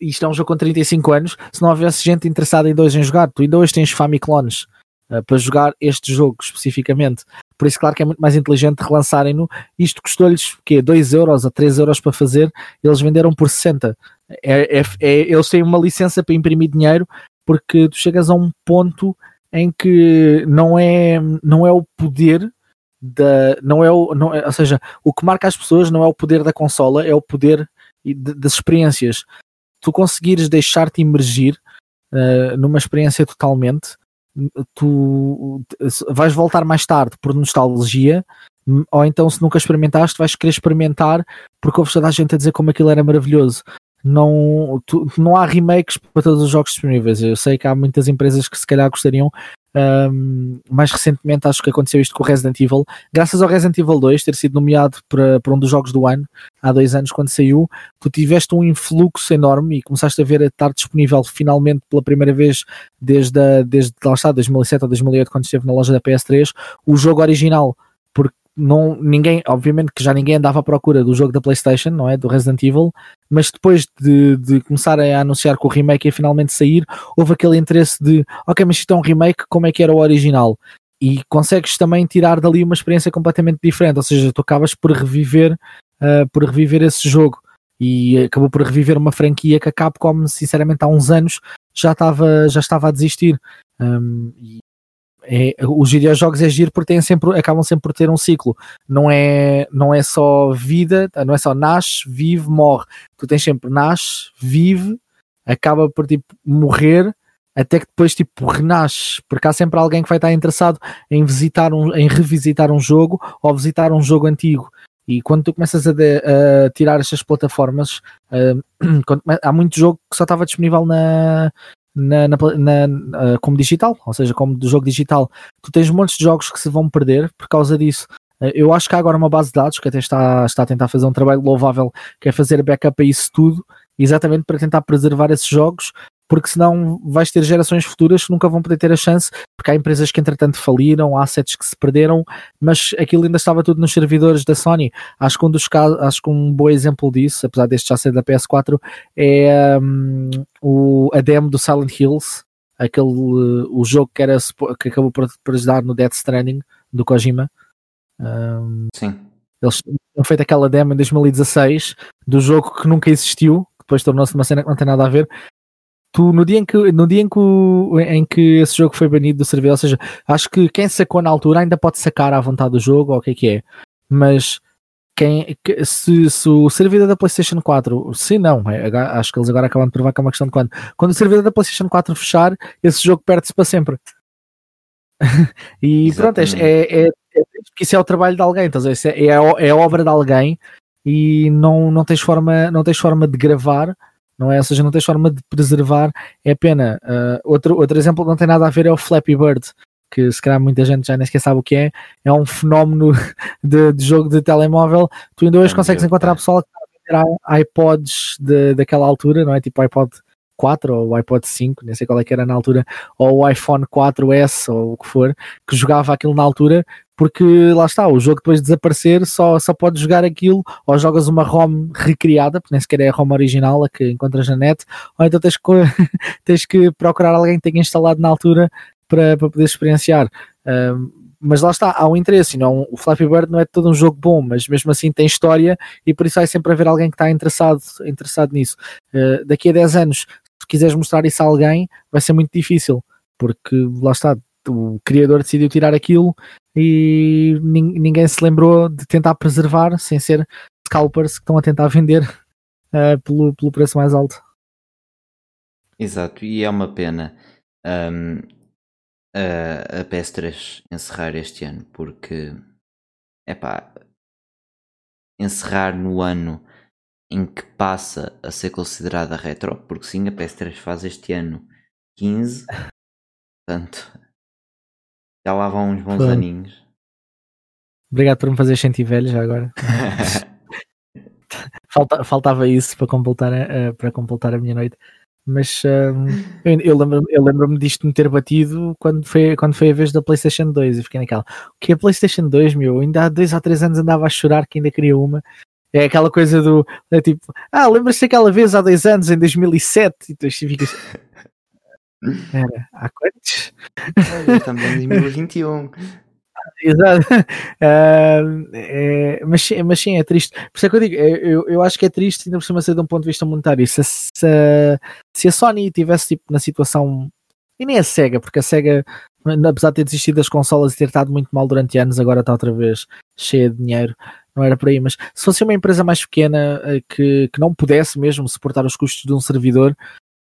isto é um jogo com 35 anos, se não houvesse gente interessada em dois em jogar, tu ainda hoje tens Famiclones uh, para jogar este jogo especificamente. Por isso, claro que é muito mais inteligente relançarem-no. Isto custou-lhes que 2 euros a 3 euros para fazer, eles venderam por 60. É, é, é, eles têm uma licença para imprimir dinheiro porque tu chegas a um ponto em que não é, não é o poder da, não é o, não é, ou seja, o que marca as pessoas não é o poder da consola, é o poder das experiências. Tu conseguires deixar-te emergir uh, numa experiência totalmente, tu vais voltar mais tarde por nostalgia, ou então se nunca experimentaste, vais querer experimentar porque ouves toda a gente a dizer como aquilo era maravilhoso não, tu, não há remakes para todos os jogos disponíveis. Eu sei que há muitas empresas que se calhar gostariam. Um, mais recentemente acho que aconteceu isto com o Resident Evil. Graças ao Resident Evil 2 ter sido nomeado para, para um dos jogos do ano, há dois anos quando saiu, tu tiveste um influxo enorme e começaste a ver a estar disponível finalmente pela primeira vez desde, a, desde lá está, 2007 ou 2008 quando esteve na loja da PS3, o jogo original não, ninguém, obviamente que já ninguém andava à procura do jogo da PlayStation, não é? Do Resident Evil, mas depois de, de começar a anunciar que o remake ia finalmente sair, houve aquele interesse de, ok, mas isto é um remake, como é que era o original? E consegues também tirar dali uma experiência completamente diferente, ou seja, tu acabas por reviver, uh, por reviver esse jogo e acabou por reviver uma franquia que a Capcom, sinceramente, há uns anos já estava, já estava a desistir. Um, e é, os videojogos é giro porque têm sempre, acabam sempre por ter um ciclo. Não é, não é só vida, não é só nasce, vive, morre. Tu tens sempre nasce, vive, acaba por tipo morrer, até que depois tipo renasce, porque há sempre alguém que vai estar interessado em visitar um, em revisitar um jogo ou visitar um jogo antigo. E quando tu começas a, de, a tirar estas plataformas, uh, quando, há muito jogo que só estava disponível na, na, na, na, como digital, ou seja, como do jogo digital, tu tens montes de jogos que se vão perder por causa disso. Eh, eu acho que há agora uma base de dados que até está, está a tentar fazer um trabalho louvável, que é fazer backup a isso tudo, exatamente para tentar preservar esses jogos porque senão vais ter gerações futuras que nunca vão poder ter a chance, porque há empresas que entretanto faliram, há assets que se perderam, mas aquilo ainda estava tudo nos servidores da Sony. Acho que um dos casos, acho que um bom exemplo disso, apesar deste já ser da PS4, é um, o, a demo do Silent Hills, aquele o jogo que, era, que acabou por, por ajudar no Death Stranding do Kojima. Um, Sim. Eles tinham feito aquela demo em 2016 do jogo que nunca existiu, depois tornou-se uma cena que não tem nada a ver, tu no dia em que, no dia em que, em que esse jogo foi banido do servidor, ou seja, acho que quem sacou na altura ainda pode sacar à vontade do jogo, ou o que é que é, mas quem, se, se o servidor da PlayStation 4, se não, é, acho que eles agora acabam de provar que é uma questão de quando, quando o servidor da PlayStation 4 fechar, esse jogo perde-se para sempre. e Exatamente. pronto, é, é, é, isso é o trabalho de alguém, então, é, é, é obra de alguém e não, não, tens forma, não tens forma de gravar não é? Ou seja, não tens forma de preservar, é pena. Uh, outro, outro exemplo que não tem nada a ver é o Flappy Bird, que se calhar muita gente já nem sequer sabe o que é, é um fenómeno de, de jogo de telemóvel. Tu ainda hoje é consegues encontrar é. pessoal que está a vender iPods de, daquela altura, não é? Tipo iPod 4 ou iPod 5, nem sei qual é que era na altura, ou o iPhone 4S ou o que for, que jogava aquilo na altura, porque lá está, o jogo depois de desaparecer só, só podes jogar aquilo, ou jogas uma ROM recriada, porque nem sequer é a ROM original a que encontras na net, ou então tens que, tens que procurar alguém que tenha instalado na altura para, para poder experienciar. Um, mas lá está, há um interesse, não, o Flappy Bird não é todo um jogo bom, mas mesmo assim tem história e por isso vai sempre haver alguém que está interessado, interessado nisso. Uh, daqui a 10 anos, se quiseres mostrar isso a alguém, vai ser muito difícil, porque lá está, o criador decidiu tirar aquilo e ninguém se lembrou de tentar preservar sem ser scalpers que estão a tentar vender uh, pelo, pelo preço mais alto. Exato, e é uma pena um, a, a PS3 encerrar este ano, porque é pá, encerrar no ano em que passa a ser considerada retro, porque sim, a PS3 faz este ano 15, portanto já lá vão uns bons Pronto. aninhos. Obrigado por me fazer sentir velho já agora. falta, faltava isso para completar, uh, para completar a minha noite. Mas um, eu, eu lembro-me lembro disto me ter batido quando foi, quando foi a vez da PlayStation 2 e fiquei naquela. O que é PlayStation 2, meu? Ainda há dois ou três anos andava a chorar que ainda queria uma. É aquela coisa do é tipo, ah, lembra-se aquela vez há dois anos, em 2007, e tu ficas. Era, há quantos? estamos em 2021. Exato. Uh, é, mas, mas sim, é triste. Por isso é que eu digo, eu, eu acho que é triste, ainda por cima ser de um ponto de vista monetário. Se, se, se a Sony tivesse tipo, na situação. E nem a SEGA, porque a SEGA, apesar de ter desistido das consolas e ter estado muito mal durante anos, agora está outra vez cheia de dinheiro. Não era por aí, mas se fosse uma empresa mais pequena eh, que, que não pudesse mesmo suportar os custos de um servidor,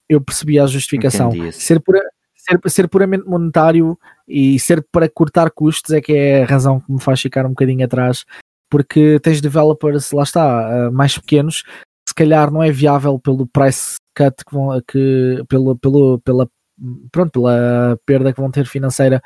eu percebia a justificação. Ser, pura, ser, ser puramente monetário e ser para cortar custos é que é a razão que me faz ficar um bocadinho atrás, porque tens developers, lá está, eh, mais pequenos, se calhar não é viável pelo price cut que vão, que, pelo, pelo, pela, pronto, pela perda que vão ter financeira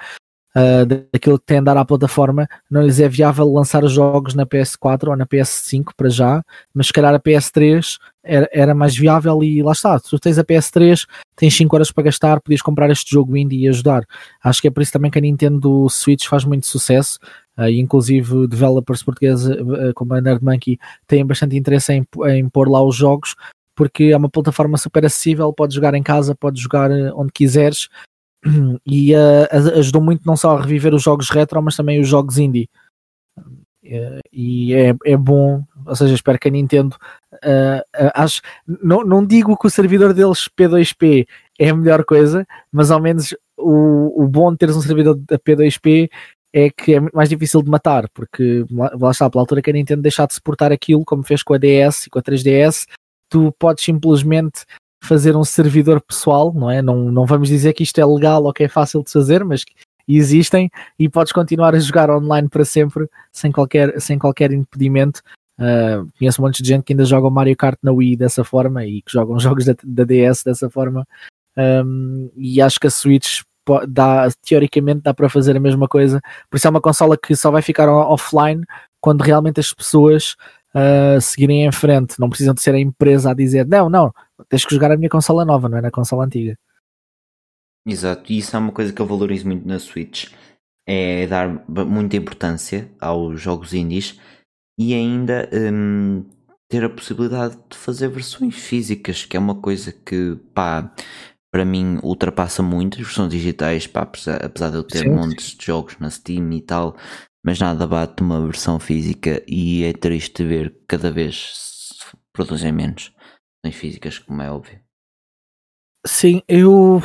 uh, daquilo que tem a dar à plataforma, não lhes é viável lançar os jogos na PS4 ou na PS5 para já, mas se calhar a PS3 era, era mais viável e lá está, se tu tens a PS3, tens 5 horas para gastar, podias comprar este jogo indie e ajudar. Acho que é por isso também que a Nintendo Switch faz muito sucesso, uh, inclusive developers portugueses uh, como a Nerd Monkey têm bastante interesse em, em pôr lá os jogos, porque é uma plataforma super acessível, podes jogar em casa, podes jogar onde quiseres e uh, ajudou muito não só a reviver os jogos retro, mas também os jogos indie. Uh, e é, é bom, ou seja, espero que a Nintendo uh, acho, não, não digo que o servidor deles P2P é a melhor coisa, mas ao menos o, o bom de teres um servidor da P2P é que é mais difícil de matar, porque lá está, pela altura que a Nintendo deixar de suportar aquilo, como fez com a DS e com a 3DS, tu podes simplesmente fazer um servidor pessoal, não é? Não, não vamos dizer que isto é legal ou que é fácil de fazer, mas existem e podes continuar a jogar online para sempre sem qualquer, sem qualquer impedimento. Uh, conheço um monte de gente que ainda joga Mario Kart na Wii dessa forma e que jogam jogos da, da DS dessa forma. Um, e acho que a Switch dá, teoricamente dá para fazer a mesma coisa. Por isso é uma consola que só vai ficar offline quando realmente as pessoas uh, seguirem em frente. Não precisam de ser a empresa a dizer não, não, tens que jogar a minha consola nova, não é na consola antiga. Exato, e isso é uma coisa que eu valorizo muito na Switch. É dar muita importância aos jogos indies e ainda hum, ter a possibilidade de fazer versões físicas, que é uma coisa que, pá, para mim ultrapassa muito as versões digitais, pá, apesar, apesar de eu ter sim, montes sim. de jogos na Steam e tal, mas nada bate uma versão física e é triste ver que cada vez produzem menos versões físicas, como é óbvio. Sim, eu,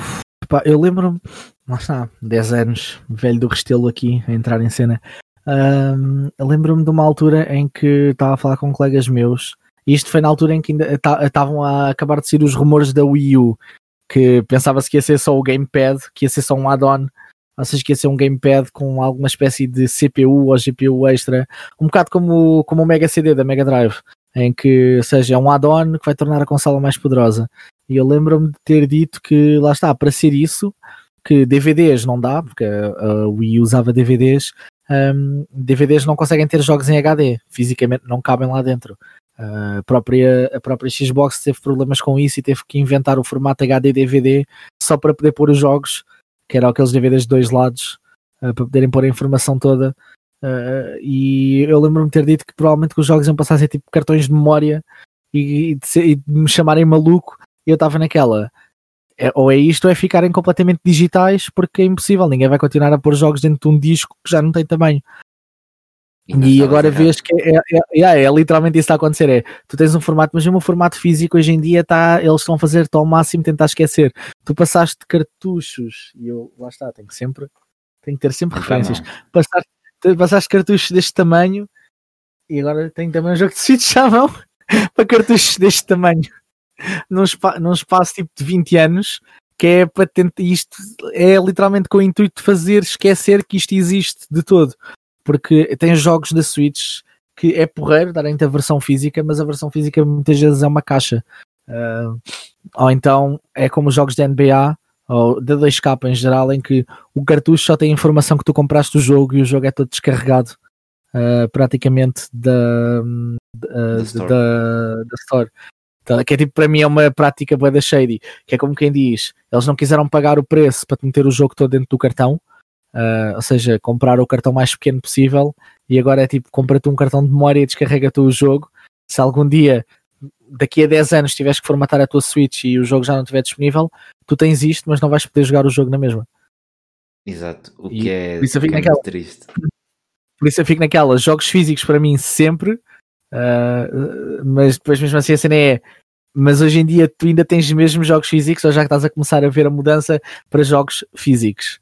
eu lembro-me, lá está, 10 anos, velho do Restelo aqui, a entrar em cena. Um, lembro-me de uma altura em que estava a falar com colegas meus, e isto foi na altura em que ainda estavam a acabar de sair os rumores da Wii U, que pensava-se que ia ser só o Gamepad, que ia ser só um add-on seja, que ia ser um gamepad com alguma espécie de CPU ou GPU extra, um bocado como, como o Mega CD da Mega Drive, em que, seja, é um add-on que vai tornar a consola mais poderosa. E eu lembro-me de ter dito que, lá está, para ser isso, que DVDs não dá, porque a, Wii usava DVDs, um, DVDs não conseguem ter jogos em HD, fisicamente não cabem lá dentro. A própria, a própria Xbox teve problemas com isso e teve que inventar o formato HD DVD só para poder pôr os jogos que eram aqueles DVDs de dois lados uh, para poderem pôr a informação toda. Uh, e eu lembro-me ter dito que provavelmente que os jogos iam passar a ser tipo cartões de memória e, e, de, ser, e de, me chamarem maluco. E eu estava naquela. É, ou é isto ou é ficarem completamente digitais porque é impossível. Ninguém vai continuar a pôr jogos dentro de um disco que já não tem tamanho. E, e agora vês que é, é, é, é, literalmente isso que está a acontecer. É, tu tens um formato, mas um formato físico hoje em dia tá, eles estão a fazer ao máximo tentar esquecer. Tu passaste cartuchos e eu lá está, tenho que sempre tenho que ter sempre referências. Passaste, passaste cartuchos deste tamanho e agora tenho também um jogo de Switch à mão para cartuchos deste tamanho num, spa, num espaço tipo de 20 anos que é para tentar isto é literalmente com o intuito de fazer esquecer que isto existe de todo porque tem jogos da Switch que é porreiro darem-te a versão física, mas a versão física muitas vezes é uma caixa. Uh, ou então é como os jogos da NBA ou da 2K em geral, em que o cartucho só tem a informação que tu compraste o jogo e o jogo é todo descarregado uh, praticamente da, da, store. Da, da store. Então, que é tipo, para mim é uma prática boa da shady, que é como quem diz, eles não quiseram pagar o preço para te meter o jogo todo dentro do cartão, uh, ou seja, comprar o cartão mais pequeno possível, e agora é tipo, compra-te um cartão de memória e descarrega-te o jogo, se algum dia, daqui a 10 anos, tiveres que formatar a tua Switch e o jogo já não estiver disponível, tu tens isto, mas não vais poder jogar o jogo na mesma. Exato, o que e, é, isso que é naquela, triste. Por isso eu fico naquela, jogos físicos para mim sempre, uh, mas depois mesmo assim a cena é, mas hoje em dia tu ainda tens mesmo jogos físicos ou já que estás a começar a ver a mudança para jogos físicos?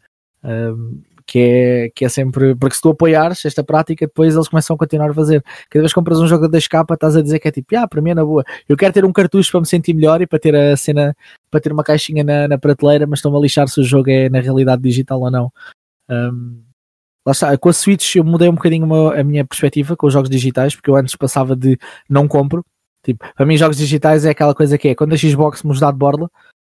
Que é, que é sempre, porque se tu apoiares esta prática, depois eles começam a continuar a fazer. Cada vez que compras um jogo da escapa, estás a dizer que é tipo, ah, para mim é na boa. Eu quero ter um cartucho para me sentir melhor e para ter a cena, para ter uma caixinha na, na prateleira, mas estou-me a lixar se o jogo é na realidade digital ou não. Um, lá está, com a Switch eu mudei um bocadinho a minha perspectiva com os jogos digitais, porque eu antes passava de não compro. Tipo, para mim, jogos digitais é aquela coisa que é quando a Xbox me dá de borla,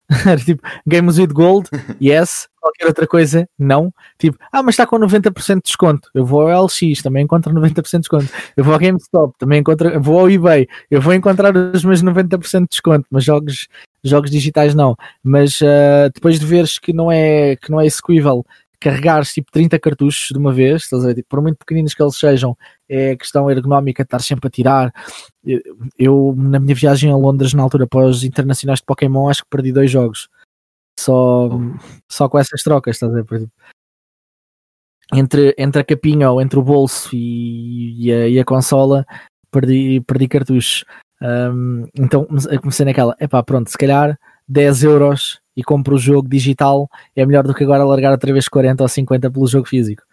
era tipo Games with Gold, yes, qualquer outra coisa, não. Tipo, ah, mas está com 90% de desconto. Eu vou ao LX, também encontro 90% de desconto. Eu vou ao GameStop, também encontro, vou ao eBay, eu vou encontrar os meus 90% de desconto, mas jogos, jogos digitais não. Mas uh, depois de veres que não é, que não é execuível carregares tipo 30 cartuchos de uma vez, estás a ver? Tipo, por muito pequeninos que eles sejam, é questão ergonómica estar sempre a tirar. Eu, na minha viagem a Londres, na altura, para os internacionais de Pokémon, acho que perdi dois jogos. Só, oh. só com essas trocas, estás a ver? Entre, entre a capinha ou entre o bolso e, e, a, e a consola, perdi, perdi cartuchos. Um, então comecei naquela, epá, pronto, se calhar 10 euros e compro o jogo digital é melhor do que agora largar outra vez 40 ou 50 pelo jogo físico.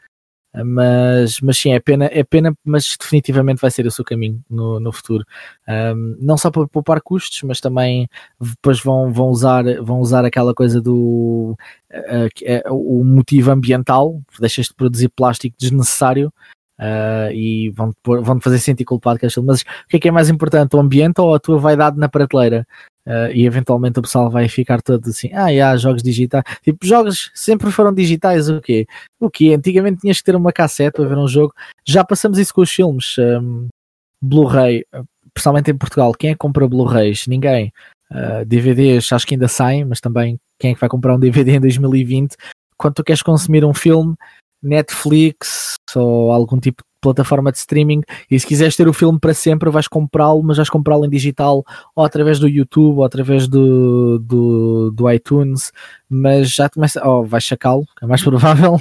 Mas, mas sim, é pena, é pena, mas definitivamente vai ser o seu caminho no, no futuro. Um, não só para poupar custos, mas também depois vão, vão, usar, vão usar aquela coisa do uh, uh, o motivo ambiental, deixas de produzir plástico desnecessário Uh, e vão, vão fazer sentir culpado com aquilo. Mas o que é que é mais importante, o ambiente ou a tua vaidade na prateleira? Uh, e eventualmente o pessoal vai ficar todo assim, ah, há jogos digitais. Tipo, jogos sempre foram digitais, o quê? O quê? Antigamente tinhas que ter uma cassete para ver um jogo. Já passamos isso com os filmes. Um, Blu-ray, principalmente em Portugal, quem é que compra Blu-rays? Ninguém. Uh, DVDs acho que ainda saem, mas também quem é que vai comprar um DVD em 2020? Quando tu queres consumir um filme, Netflix ou algum tipo plataforma de streaming. E se quiseres ter o filme para sempre vais comprá-lo, mas vais comprá-lo em digital ou através do YouTube ou através do, do, do iTunes, mas já começa, ou oh, vais sacá-lo, é mais provável,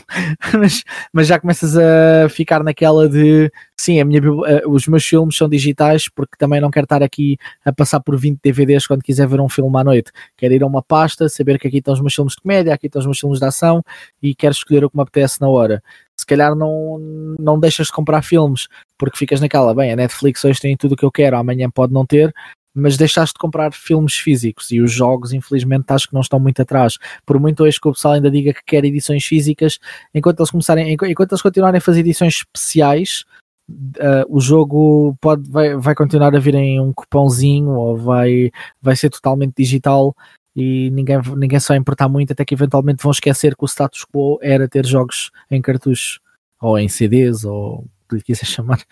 mas, mas já começas a ficar naquela de sim, a minha, eh, os meus filmes são digitais porque também não quero estar aqui a passar por 20 DVDs quando quiser ver um filme à noite. Quero ir a uma pasta, saber que aqui estão os meus filmes de comédia, aqui estão os meus filmes de ação e quero escolher o que me apetece na hora calhar não, não deixas de comprar filmes porque ficas naquela, bem, a Netflix hoje tem tudo o que eu quero, amanhã pode não ter, mas deixaste de comprar filmes físicos e os jogos, infelizmente, acho que não estão muito atrás. Por muito hoje que o pessoal ainda diga que quer edições físicas, enquanto eles começarem, enquanto eles continuarem a fazer edições especiais, uh, o jogo pode, vai, vai continuar a vir em um cupãozinho ou vai, vai ser totalmente digital e ninguém, ninguém só vai importar muito, até que eventualmente vão esquecer que o status quo era ter jogos em cartuchos, ou em CDs, ou o que lhe quiser chamar.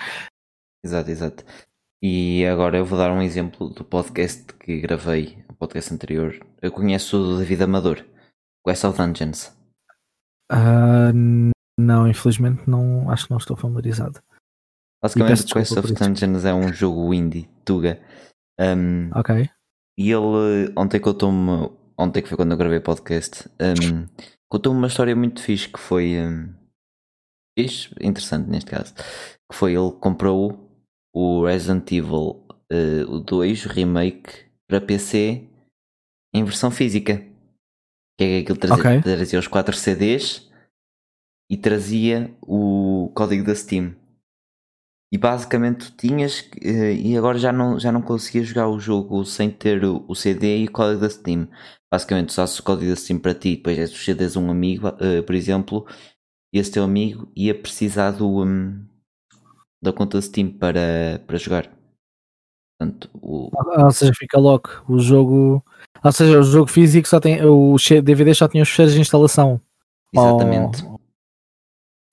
Exato, exato. E agora eu vou dar um exemplo do podcast que gravei, o podcast anterior. Eu conheço o David Amador, Quest of Dungeons. Uh, não, infelizmente não, acho que não estou familiarizado. Basicamente, Quest of Dungeons é um jogo indie, Tuga. Um, ok. E ele ontem contou-me, ontem que foi quando eu gravei o podcast, um, contou-me uma história muito fixe que foi um, fixe, interessante neste caso, que foi ele comprou o Resident Evil uh, o 2 remake para PC em versão física. Que é que ele trazia, okay. trazia os 4 CDs e trazia o código da Steam e basicamente tu tinhas eh, e agora já não, já não conseguias jogar o jogo sem ter o, CD e o código da Steam. Basicamente usasses o código da Steam para ti, depois és CDs um amigo, uh, por exemplo, e esse teu amigo ia precisar do, um, da conta da Steam para, para jogar. Portanto, o... Ou seja, fica logo o jogo. Ou seja, o jogo físico só tem. O DVD só tinha os fecheiros de instalação. Exatamente. Oh...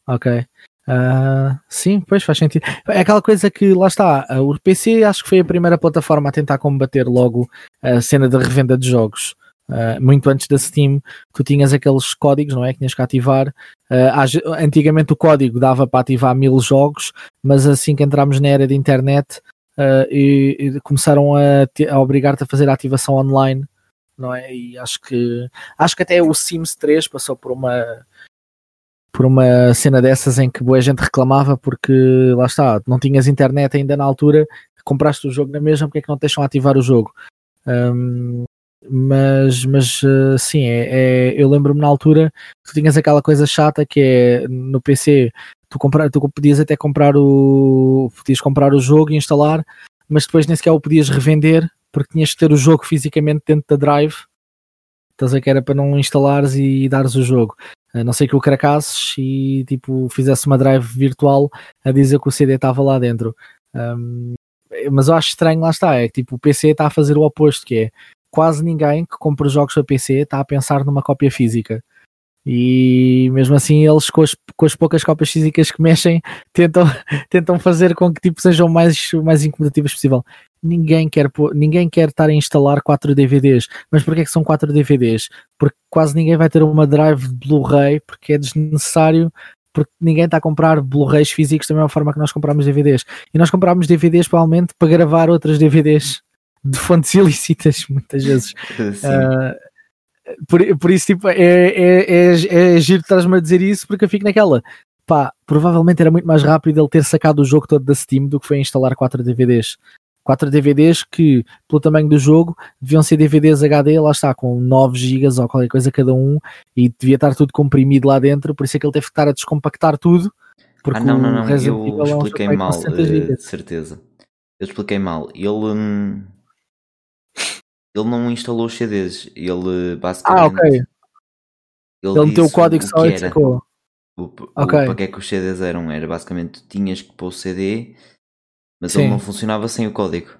Ok. Uh, sim, pois faz sentido. É aquela coisa que lá está. O PC acho que foi a primeira plataforma a tentar combater logo a cena da revenda de jogos. Uh, muito antes da Steam, tu tinhas aqueles códigos, não é? Que tinhas que ativar. Uh, antigamente o código dava para ativar mil jogos, mas assim que entramos na era de internet uh, e, e, começaram a, a obrigar-te a fazer a ativação online, não é? E acho que acho que até o Sims 3 passou por uma por uma cena dessas em que boa gente reclamava porque lá está, não tinhas internet ainda na altura, compraste o jogo na mesma, porque é que não deixam ativar o jogo? Um, mas, mas uh, sim, é, é eu lembro-me na altura que tu tinhas aquela coisa chata que é no PC tu, comprar, tu podias até comprar o podias comprar o jogo e instalar, mas depois nem sequer o podias revender porque tinhas que ter o jogo fisicamente dentro da drive. Estás a que era para não instalares e dares o jogo. A não ser que o cracasses e tipo fizesse uma drive virtual a dizer que o CD estava lá dentro. Um, mas eu acho estranho, lá está, é que tipo o PC está a fazer o oposto, que é quase ninguém que compra jogos para PC está a pensar numa cópia física. E mesmo assim eles com as, com as poucas cópias físicas que mexem tentam, tentam fazer com que tipo, sejam mais, mais incomodativas possível. Ninguém quer, ninguém quer estar a instalar 4 DVDs. Mas porquê é que são 4 DVDs? Porque quase ninguém vai ter uma drive de Blu-ray porque é desnecessário porque ninguém está a comprar Blu-rays físicos da mesma forma que nós compramos DVDs. E nós compramos DVDs provavelmente para gravar outras DVDs de fontes ilícitas, muitas vezes. Uh, por, por isso, tipo, é, é, é, é giro estás-me a dizer isso, porque eu fico naquela. Pá, provavelmente era muito mais rápido ele ter sacado o jogo todo da Steam do que foi instalar 4 DVDs. 4 DVDs que, pelo tamanho do jogo, deviam ser DVDs HD, lá está, com 9 GB ou qualquer coisa cada um, e devia estar tudo comprimido lá dentro, por isso é que ele teve que estar a descompactar tudo. Porque ah, não, não, não, eu expliquei é um mal, de certeza. Eu expliquei mal. Ele. Hum ele não instalou os CDs, ele basicamente. Ah, ok. Ele, ele meteu o código só e sacou. O, okay. o, para que é que os CDs eram? Era basicamente tinhas que pôr o CD, mas Sim. ele não funcionava sem o código.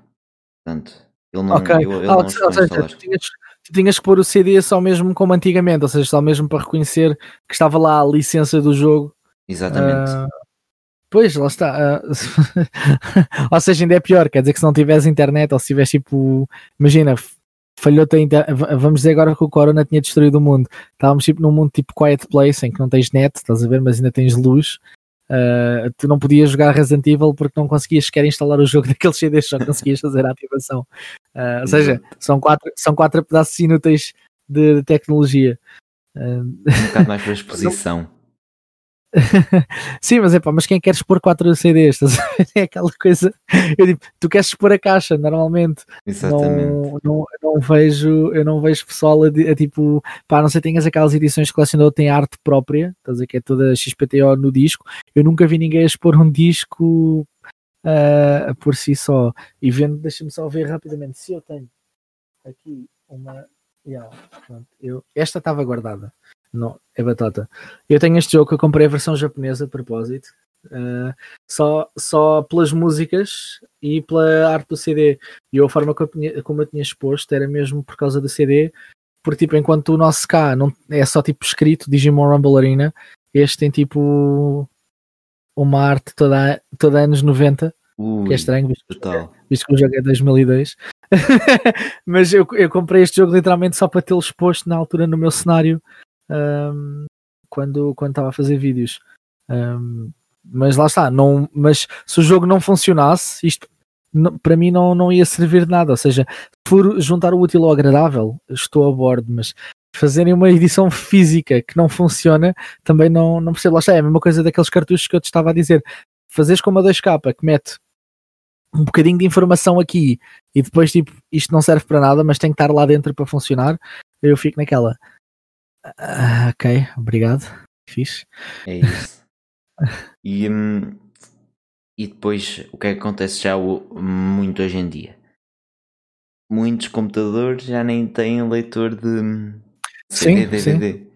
Portanto, ele não. Okay. Ele, ele ah, não ou seja, tu tinhas, tu tinhas que pôr o CD só mesmo como antigamente, ou seja, só mesmo para reconhecer que estava lá a licença do jogo. Exatamente. Uh, Pois, lá está. Uh, ou seja, ainda é pior, quer dizer que se não tivesse internet ou se tivesse tipo, imagina, falhou-te inter... vamos dizer agora que o Corona tinha destruído o mundo. Estávamos tipo num mundo tipo Quiet Place em que não tens net, estás a ver, mas ainda tens luz. Uh, tu não podias jogar Resident Evil porque não conseguias sequer instalar o jogo daqueles CDs, só conseguias fazer a ativação. Uh, ou seja, são quatro, são quatro pedaços inúteis de, de tecnologia. Uh, um bocado mais para exposição. Sim, mas é pá, mas quem quer expor 4 CDs? É aquela coisa. Eu digo, tu queres expor a caixa normalmente. Exatamente. Não, não, não vejo, eu não vejo pessoal a, a, tipo, pá, não sei, tenhas aquelas edições de colecionador tem arte própria, estás a dizer que é toda XPTO no disco. Eu nunca vi ninguém expor um disco uh, por si só. E vendo, deixa-me só ver rapidamente se eu tenho aqui uma. Yeah, pronto, eu, esta estava guardada. Não, é batata. Eu tenho este jogo que eu comprei a versão japonesa de propósito. Uh, só, só pelas músicas e pela arte do CD. E a forma eu tinha, como eu tinha exposto era mesmo por causa do CD. Porque, tipo, enquanto o nosso cá não, é só tipo escrito Digimon Rumble Arena, este tem tipo uma arte toda, toda anos 90, Ui, que é estranho, visto, visto que o jogo é 2002. Mas eu, eu comprei este jogo literalmente só para tê-lo exposto na altura no meu cenário um, quando quando estava a fazer vídeos. Um, mas lá está, não, mas se o jogo não funcionasse, isto não, para mim não, não ia servir de nada. Ou seja, por juntar o útil ao agradável, estou a bordo, mas fazerem uma edição física que não funciona, também não, não percebo. Lá está, é a mesma coisa daqueles cartuchos que eu te estava a dizer. Fazeres com uma 2K que mete um bocadinho de informação aqui e depois tipo isto não serve para nada, mas tem que estar lá dentro para funcionar. Eu fico naquela. Ah, ok, obrigado. Fiz. É isso. e, hum, e depois o que é que acontece já muito hoje em dia? Muitos computadores já nem têm leitor de CD, DVD. Sim.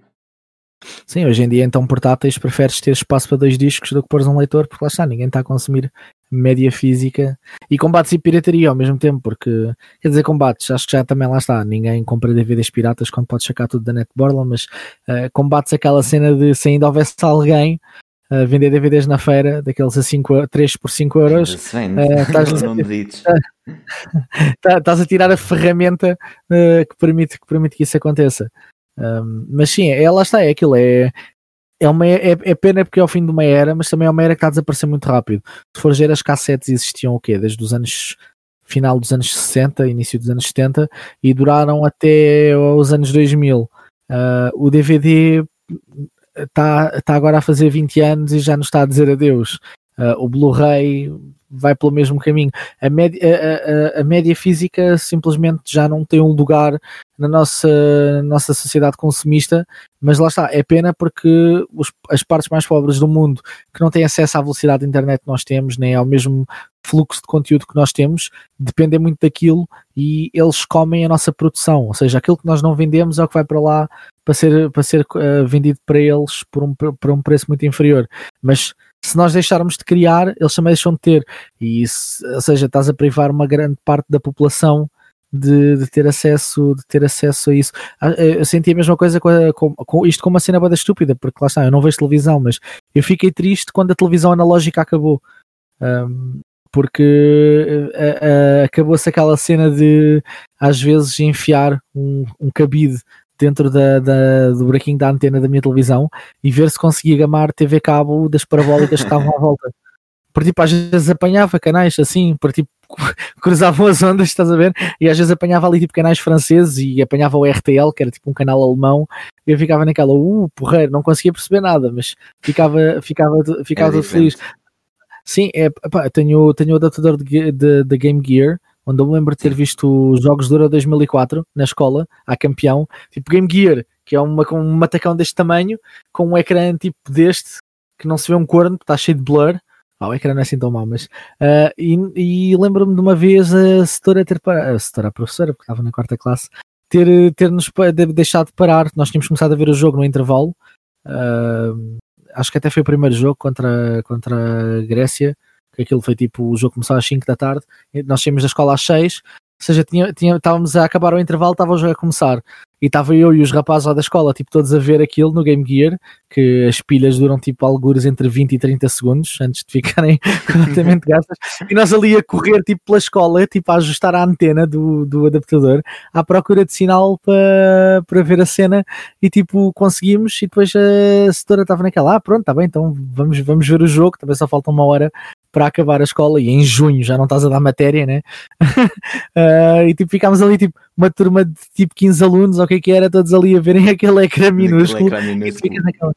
Sim, hoje em dia então portáteis preferes ter espaço para dois discos do que pôres um leitor, porque lá está, ninguém está a consumir média física e combates e pirataria ao mesmo tempo, porque quer dizer, combates, acho que já também lá está, ninguém compra DVDs piratas quando pode sacar tudo da net borla, mas uh, combates aquela cena de se ainda houvesse alguém a vender DVDs na feira, daqueles a 5, 3 por 5 euros. Estás a tirar a ferramenta uh, que, permite, que permite que isso aconteça. Um, mas sim, é, lá está, é aquilo, é, é, uma, é, é pena porque é o fim de uma era, mas também é uma era que está a desaparecer muito rápido. Se for ver as cassetes existiam o quê? Desde os anos final dos anos 60, início dos anos 70 e duraram até os anos 2000. Uh, o DVD está tá agora a fazer 20 anos e já nos está a dizer adeus. Uh, o Blu-ray vai pelo mesmo caminho. A média, a, a, a, média física simplesmente já não tem um lugar na nossa, na nossa sociedade consumista, mas lá está, é pena porque os, as partes mais pobres do mundo que não têm acesso à velocidade da internet que nós temos, nem ao mesmo fluxo de conteúdo que nós temos, dependem muito daquilo e eles comem a nossa produção, ou seja, aquilo que nós não vendemos é o que vai para lá para ser, para ser uh, vendido para eles por um, por um preço muito inferior. Mas se nós deixarmos de criar, eles também deixam de ter. E isso, ou seja, estás a privar uma grande parte da população de, de, ter acesso de ter acesso a isso. Ah, eu senti a mesma coisa com, com, com isto como uma cena bada estúpida, porque lá está, eu não vejo televisão, mas eu fiquei triste quando a televisão analógica acabou. Um, porque uh, acabou-se aquela cena de às vezes enfiar um, um cabide dentro da, da, do buraquinho da antena da minha televisão e ver se conseguia gamar TV cabo das parabólicas que estavam à volta. Porque tipo, às vezes apanhava canais assim, por tipo, cruzavam as ondas, estás a ver? E às vezes apanhava ali tipo canais franceses e apanhava o RTL, que era tipo um canal alemão, e eu ficava naquela, uh, porreiro, não conseguia perceber nada, mas ficava, ficava, ficava é feliz. Sim, é, pá, tenho, tenho o adaptador de, de, de Game Gear, onde eu me lembro de ter visto os jogos do Euro 2004 na escola, a campeão, tipo Game Gear, que é uma, com um matacão deste tamanho, com um ecrã tipo deste, que não se vê um corno, está cheio de blur. Ah, o ecrã não é assim tão mau, mas. Uh, e, e lembro-me de uma vez a setora ter parado, a setora, a professora, porque estava na quarta classe, ter, ter nos deixado de parar. Nós tínhamos começado a ver o jogo no intervalo. Uh, acho que até foi o primeiro jogo contra, contra a Grécia que aquilo foi tipo, o jogo começou às 5 da tarde, nós saímos da escola às 6, ou seja, tinha, tinha, estávamos a acabar o intervalo, estava o jogo a começar. E estava eu e os rapazes lá da escola, tipo, todos a ver aquilo no Game Gear, que as pilhas duram tipo algures entre 20 e 30 segundos antes de ficarem completamente gastas. E nós ali a correr tipo pela escola, tipo a ajustar a antena do, do adaptador à procura de sinal para, para ver a cena e tipo conseguimos. E depois a setora estava naquela, ah, pronto, está bem, então vamos, vamos ver o jogo. Também só falta uma hora para acabar a escola e em junho já não estás a dar matéria, né? uh, e tipo, ficámos ali tipo uma turma de tipo 15 alunos, ou o que é que era, todos ali a verem aquele ecrã minúsculo. Aquele ecrã minúsculo. naquela,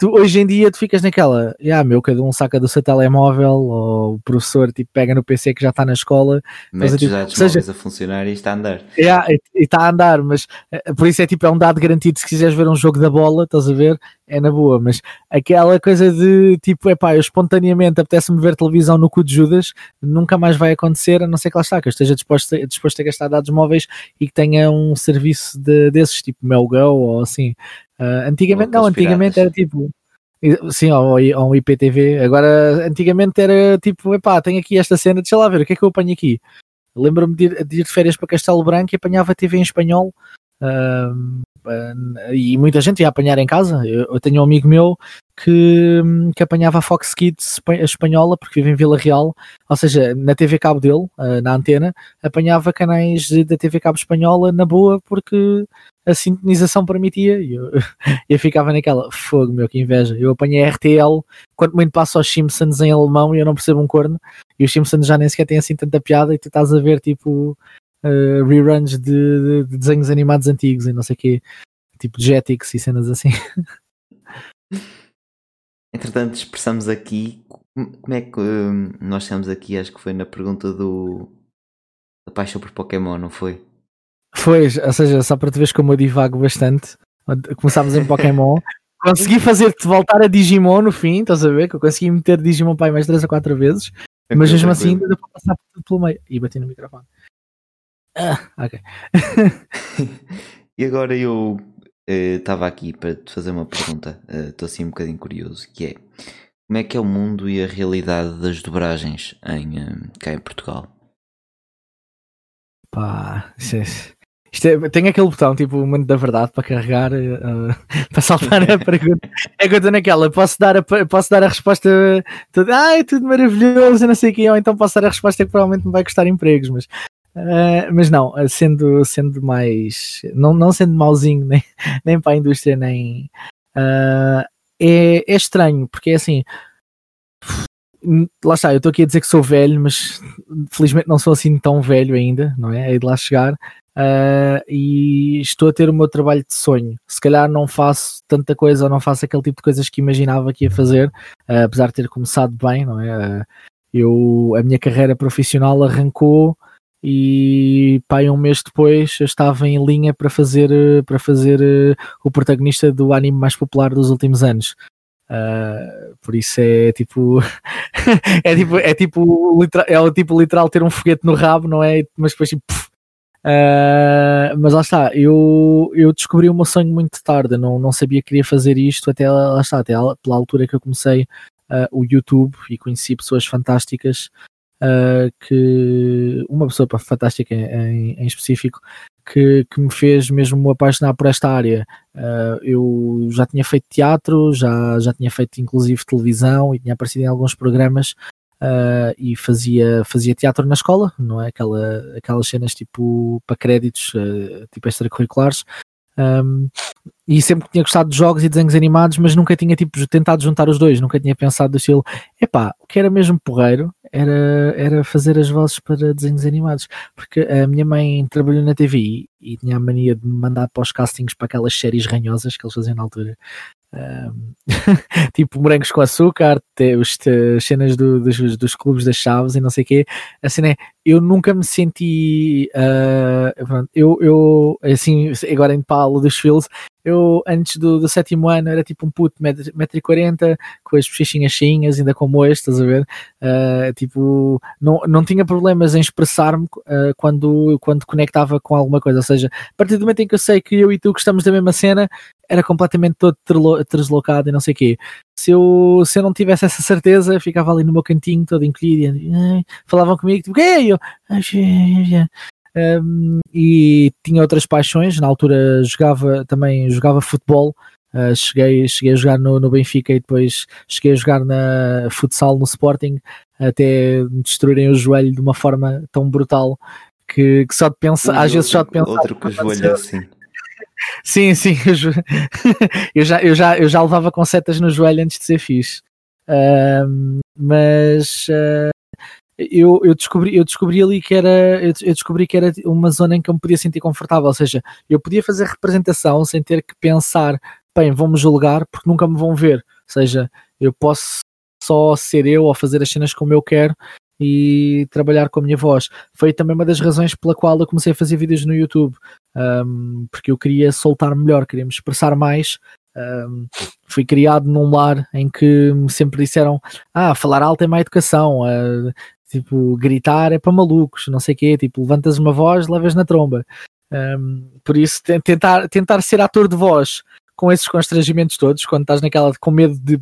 tu, hoje em dia tu ficas naquela, ah, meu, cada um saca do seu telemóvel, ou o professor tipo, pega no PC que já está na escola, mas tipo, já seja, a funcionar e está a andar. Yeah, e está a andar, mas eh, por isso é tipo, é um dado garantido se quiseres ver um jogo da bola, estás a ver, é na boa, mas aquela coisa de tipo, é pá, eu espontaneamente apetece-me ver televisão no cu de Judas, nunca mais vai acontecer, a não ser que lá está, que eu esteja disposto a, disposto a gastar dados móveis e que tenha um serviço de, desses, tipo MelGo ou assim. Uh, antigamente não, antigamente piratas. era tipo. Sim, ou, ou um IPTV. Agora, antigamente era tipo, epá, tenho aqui esta cena, deixa lá ver, o que é que eu apanho aqui? Lembro-me de, de, ir de férias para Castelo Branco e apanhava TV em espanhol. Uh, e muita gente ia apanhar em casa. Eu, eu tenho um amigo meu que, que apanhava a Fox Kids espanhola, porque vive em Vila Real, ou seja, na TV Cabo dele, uh, na antena, apanhava canais da TV Cabo espanhola na boa, porque a sintonização permitia e eu, eu ficava naquela fogo, meu, que inveja. Eu apanhei a RTL, quanto muito passo aos Simpsons em alemão e eu não percebo um corno, e os Simpsons já nem sequer têm assim tanta piada e tu estás a ver tipo uh, reruns de, de, de, desenhos animados antigos e não sei o quê, tipo Jetix e cenas assim. Entretanto, expressamos aqui como é que hum, nós estamos aqui, acho que foi na pergunta do da paixão por Pokémon, não foi? Foi, ou seja, só para te veres como eu divago bastante. Começámos em Pokémon. consegui fazer-te voltar a Digimon no fim, estás a ver? Que eu consegui meter Digimon pai mais 3 ou 4 vezes. É mas mesmo assim ainda para passar pelo meio. E bati no microfone. Ah, ok. e agora eu estava uh, aqui para te fazer uma pergunta. Estou uh, assim um bocadinho curioso, que é como é que é o mundo e a realidade das dobragens em, uh, cá em Portugal? Pá, isso é é, tem aquele botão, tipo, o momento da verdade para carregar, uh, para saltar a pergunta. É que eu estou naquela, posso dar a, posso dar a resposta toda, ah, é tudo maravilhoso, não sei o que, ou então posso dar a resposta que provavelmente me vai custar empregos, mas, uh, mas não, sendo, sendo mais, não, não sendo mauzinho nem, nem para a indústria, nem. Uh, é, é estranho, porque é assim, lá está, eu estou aqui a dizer que sou velho, mas felizmente não sou assim tão velho ainda, não é? Hei de lá chegar. Uh, e estou a ter o meu trabalho de sonho. Se calhar não faço tanta coisa ou não faço aquele tipo de coisas que imaginava que ia fazer, uh, apesar de ter começado bem, não é? Uh, eu, a minha carreira profissional arrancou e pai um mês depois eu estava em linha para fazer para fazer o protagonista do anime mais popular dos últimos anos. Uh, por isso é tipo é tipo é tipo é o tipo literal ter um foguete no rabo não é? Mas depois tipo uh, mas lá está eu, eu descobri o meu sonho muito tarde. Não, não sabia que queria fazer isto até lá está até pela altura que eu comecei uh, o YouTube e conheci pessoas fantásticas que uma pessoa fantástica em, em específico que, que me fez mesmo apaixonar por esta área. Uh, eu já tinha feito teatro, já, já tinha feito inclusive televisão e tinha aparecido em alguns programas uh, e fazia, fazia teatro na escola, não é? Aquela, aquelas cenas tipo para créditos, uh, tipo extracurriculares. Um, e sempre tinha gostado de jogos e desenhos animados, mas nunca tinha tipo, tentado juntar os dois, nunca tinha pensado do estilo, epá, o que era mesmo porreiro era, era fazer as vozes para desenhos animados, porque a minha mãe trabalhou na TV e, tinha a mania de me mandar para os castings para aquelas séries ranhosas que eles faziam na altura. Tipo morangos com açúcar, as cenas do, dos, dos clubes das chaves e não sei o quê. Assim, né? Eu nunca me senti. Uh, eu, eu, assim, agora em Paulo dos Fields, eu antes do, do, sétimo ano era tipo um puto metro, metro e quarenta, com as bochechinhas cheinhas, ainda como este, estás a ver? Uh, tipo, não, não tinha problemas em expressar-me uh, quando, quando conectava com alguma coisa, ou seja, a partir do momento em que eu sei que eu e tu gostamos da mesma cena, era completamente todo deslocado e não sei o quê. Se eu, se eu não tivesse essa certeza, ficava ali no meu cantinho todo encolhido e falavam comigo, tipo, é? eu, um, e tinha outras paixões. Na altura jogava também jogava futebol. Uh, cheguei, cheguei a jogar no, no, Benfica e depois cheguei a jogar na futsal no Sporting até me destruírem o joelho de uma forma tão brutal que, que só de pensar, às vezes só de pensar. Outro que o joelho é assim. Sim, sim, eu já, eu, já, eu já levava com setas no joelho antes de ser fixe. Uh, mas uh, eu, eu, descobri, eu descobri ali que era eu, descobri que era uma zona em que eu me podia sentir confortável, ou seja, eu podia fazer representação sem ter que pensar, bem, vão-me julgar porque nunca me vão ver, ou seja, eu posso só ser eu ou fazer as cenas como eu quero e trabalhar com a minha voz. Foi também uma das razões pela qual eu comecei a fazer vídeos no YouTube, um, porque eu queria soltar melhor, queria me expressar mais. Um, fui criado num lar em que sempre disseram: Ah, falar alto é má educação, uh, tipo, gritar é para malucos, não sei o quê, tipo, levantas uma voz, levas na tromba. Um, por isso, tentar, tentar ser ator de voz com esses constrangimentos todos, quando estás naquela com medo de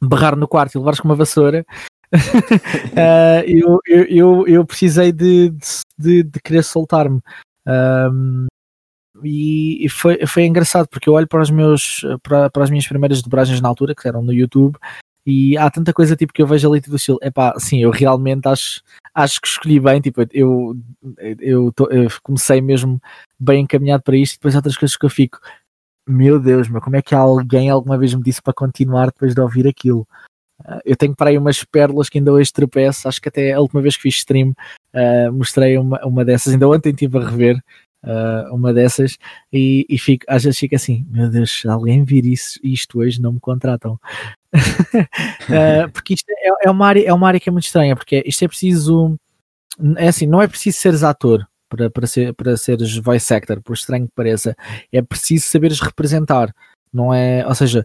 berrar no quarto e levares com uma vassoura, uh, eu, eu, eu, precisei de, de, de querer soltar-me. Um, e, foi, foi engraçado porque eu olho para, os meus, para, para as minhas primeiras dobragens na altura, que eram no YouTube, e há tanta coisa tipo que eu vejo ali do estilo, epá, sim, eu realmente acho, acho que escolhi bem, tipo, eu, eu, tô, eu comecei mesmo bem encaminhado para isto, e depois outras coisas que eu fico, meu Deus, meu, como é que alguém alguma vez me disse para continuar depois de ouvir aquilo? Uh, eu tenho para aí umas pérolas que ainda hoje tropeço, acho que até a última vez que fiz stream uh, mostrei uma, uma dessas, ainda ontem estive a rever uh, uma dessas e, e fico, às vezes fico assim, meu Deus, se alguém vir isso, isto hoje não me contratam. uh, porque isto é, é, uma área, é uma área que é muito estranha, porque isto é preciso, é assim, não é preciso seres ator para, para, ser, para seres voice actor, por estranho que pareça, é preciso saberes representar, não é, ou seja,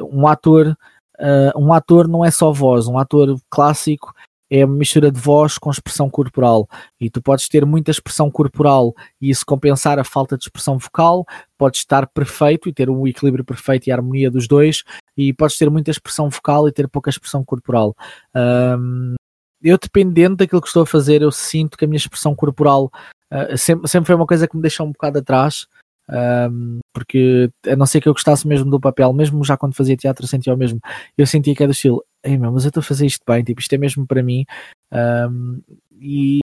um ator, uh, um ator não é só voz, um ator clássico é uma mistura de voz com expressão corporal e tu podes ter muita expressão corporal e isso compensar a falta de expressão vocal, podes estar perfeito e ter um equilíbrio perfeito e harmonia dos dois e podes ter muita expressão vocal e ter pouca expressão corporal. Um, eu dependendo daquilo que estou a fazer, eu sinto que a minha expressão corporal uh, sempre, sempre foi uma coisa que me deixou um bocado atrás. Um, porque a não ser que eu gostasse mesmo do papel, mesmo já quando fazia teatro sentia o mesmo, eu sentia que era do estilo, ei meu, mas eu estou a fazer isto bem, tipo, isto é mesmo para mim um, e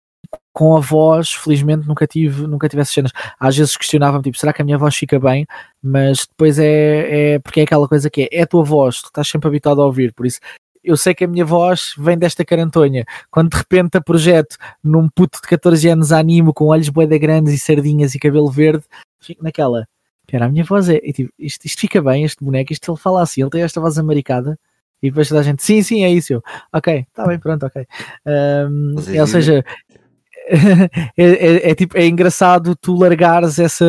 com a voz, felizmente nunca tive, nunca tive essas cenas. Às vezes questionava-me, tipo, será que a minha voz fica bem? Mas depois é, é porque é aquela coisa que é, é a tua voz, tu estás sempre habituado a ouvir, por isso eu sei que a minha voz vem desta carantonha. Quando de repente a projeto num puto de 14 anos animo com olhos boeda grandes e sardinhas e cabelo verde, fico naquela. Espera, a minha voz é. tipo, isto, isto fica bem, este boneco, isto ele fala assim, ele tem esta voz americada. E depois toda a gente, sim, sim, é isso. Eu, ok, está bem, pronto, ok. Um, ou seja, é, é, é, tipo, é engraçado tu largares essa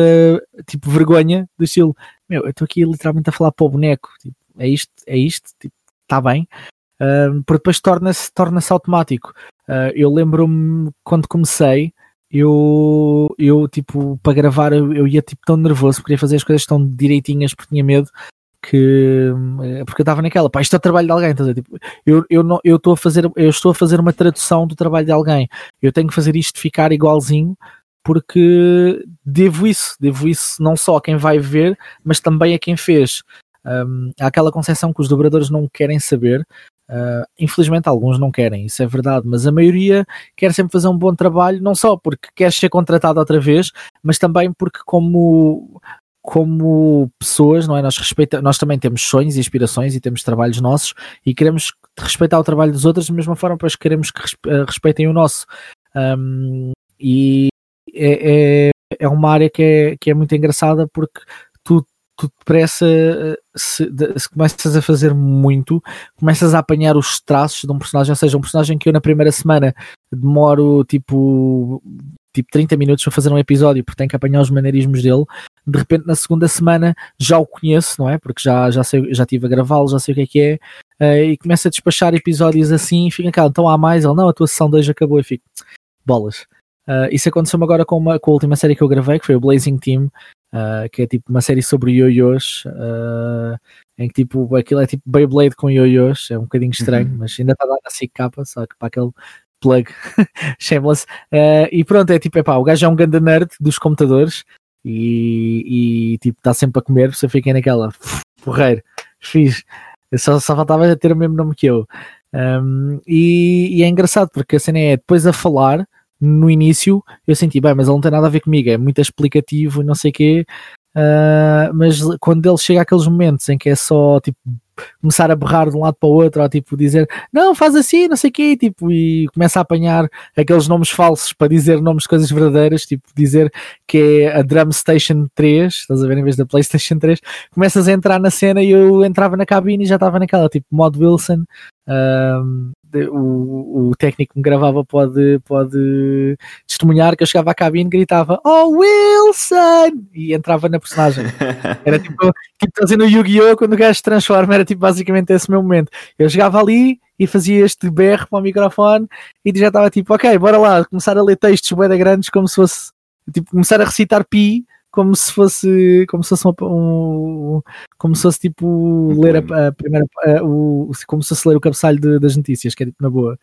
tipo vergonha do estilo, meu, eu estou aqui literalmente a falar para o boneco, tipo, é isto, é isto, tipo, está bem, uh, porque depois torna-se torna automático. Uh, eu lembro-me quando comecei, eu, eu tipo, para gravar, eu, eu ia tipo tão nervoso, queria fazer as coisas tão direitinhas porque tinha medo que eh, porque eu estava naquela, pá, isto é o trabalho de alguém, tipo, eu, eu, não, eu, estou a fazer, eu estou a fazer uma tradução do trabalho de alguém, eu tenho que fazer isto ficar igualzinho porque devo isso, devo isso não só a quem vai ver, mas também a quem fez. Um, há aquela concepção que os dobradores não querem saber, uh, infelizmente alguns não querem, isso é verdade, mas a maioria quer sempre fazer um bom trabalho, não só porque quer ser contratado outra vez, mas também porque como como pessoas, não é? Nós, respeita, nós também temos sonhos, inspirações e temos trabalhos nossos e queremos respeitar o trabalho dos outros da mesma forma, pois queremos que eh, respeitem o nosso. Um, e é, é, é, uma área que é, que é muito engraçada porque tu, tu depressa eh, se, se, começas a fazer muito, começas a apanhar os traços de um personagem, ou seja, um personagem que eu na primeira semana demoro tipo tipo 30 minutos para fazer um episódio porque tenho que apanhar os maneirismos dele de repente na segunda semana já o conheço, não é? Porque já, já, sei, já estive a gravá-lo, já sei o que é que é, uh, e começa a despachar episódios assim e fica cá, então há mais, ele não, a tua sessão 2 acabou e fico, bolas. Uh, isso aconteceu-me agora com, uma, com a última série que eu gravei, que foi o Blazing Team, uh, que é tipo uma série sobre ioiôs, em que tipo, aquilo é tipo Beyblade com ioiôs, é um bocadinho estranho, uhum. mas ainda está lá na capa, só que para aquele plug shameless. e pronto, é tipo, epá, o gajo é um grande nerd dos computadores, e, e tipo, está sempre a comer, você fica naquela porreiro, fiz, só, só faltava ter o mesmo nome que eu. Um, e, e, é engraçado porque a cena é depois a falar no início eu senti bem, mas ele não tem nada a ver comigo, é muito explicativo, não sei o quê. Uh, mas quando ele chega àqueles momentos em que é só tipo começar a berrar de um lado para o outro, ou tipo dizer não, faz assim, não sei o quê, tipo, e começa a apanhar aqueles nomes falsos para dizer nomes de coisas verdadeiras, tipo dizer que é a Drum Station 3, estás a ver, em vez da PlayStation 3, começas a entrar na cena e eu entrava na cabine e já estava naquela, tipo, Mod Wilson, um, o, o técnico que me gravava pode, pode testemunhar que eu chegava à cabine e gritava Oh Wilson! E entrava na personagem. Era tipo, tipo fazendo o Yu-Gi-Oh! quando o gajo se transforma, era tipo basicamente esse meu momento. Eu chegava ali e fazia este berro para o microfone e já estava tipo, ok, bora lá, começar a ler textos bem grandes como se fosse tipo, começar a recitar pi como se fosse como se fosse um, como se fosse tipo um ler a, a primeira a, o, como se fosse ler o cabeçalho de, das notícias que é tipo na boa.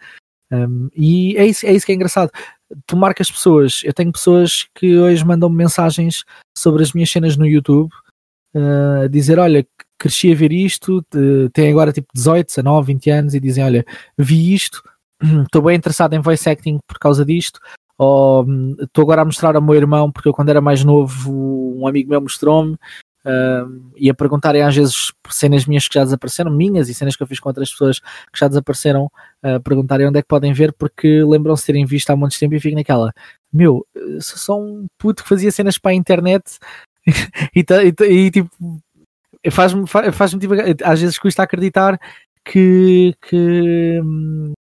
Um, e é isso, é isso que é engraçado. Tu marcas pessoas. Eu tenho pessoas que hoje mandam -me mensagens sobre as minhas cenas no YouTube uh, a dizer olha cresci a ver isto tem agora tipo 18, 19, 20 anos e dizem olha vi isto estou bem interessado em voice acting por causa disto estou agora a mostrar ao meu irmão, porque eu quando era mais novo, um amigo meu mostrou-me, uh, e a perguntarem às vezes cenas minhas que já desapareceram, minhas e cenas que eu fiz com outras pessoas que já desapareceram, uh, perguntarem onde é que podem ver, porque lembram-se de terem visto há muito tempo e fico naquela, meu, sou só um puto que fazia cenas para a internet e, e, e, tipo faz-me faz tipo, às vezes custa acreditar que, que,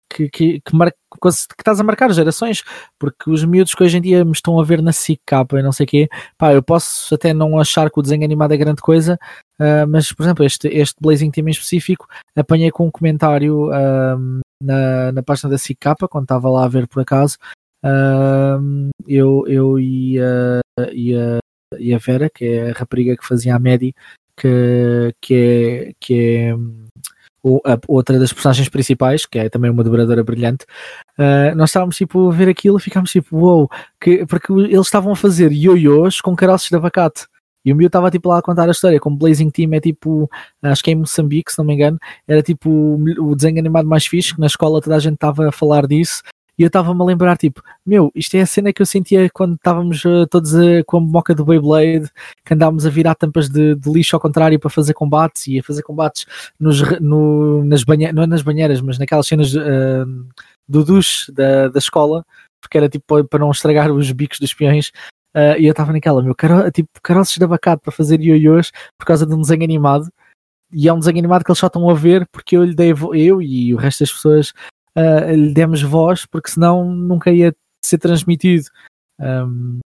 que, que, que, mar, que, estás a marcar gerações, porque os miúdos que hoje em dia me estão a ver na SIC e não sei o quê, pá, eu posso até não achar que o desenho animado é grande coisa, uh, mas por exemplo, este, este Blazing Team em específico, apanhei com um comentário uh, na, na página da SIC quando estava lá a ver por acaso, uh, eu, eu e, a, e, a, e a Vera, que é a rapariga que fazia a Medi, que, que é, que é a, outra das personagens principais, que é também uma dobradora brilhante, uh, nós estávamos tipo a ver aquilo e ficámos tipo, uou, wow, que, porque eles estavam a fazer ioiôs com caroços de abacate. E o meu estava tipo lá a contar a história, como Blazing Team é tipo, acho que é em Moçambique, se não me engano, era tipo o desenho animado mais fixe, que na escola toda a gente estava a falar disso, e eu estava-me a lembrar, tipo, meu, isto é a cena que eu sentia quando estávamos uh, todos uh, com a moca do Beyblade, que andávamos a virar tampas de, de, lixo ao contrário para fazer combates e a fazer combates nos, no, nas banheiras, não é nas banheiras, mas naquelas cenas uh, do duche da, da escola, porque era tipo para não estragar os bicos dos peões. E eu estava naquela, meu, caro, tipo, caroços de abacate para fazer ioiôs por causa de um desenho animado. E é um desenho animado que eles só estão a ver porque eu lhe dei, eu e o resto das pessoas uh, lhe demos voz, porque senão nunca ia ser transmitido. Um,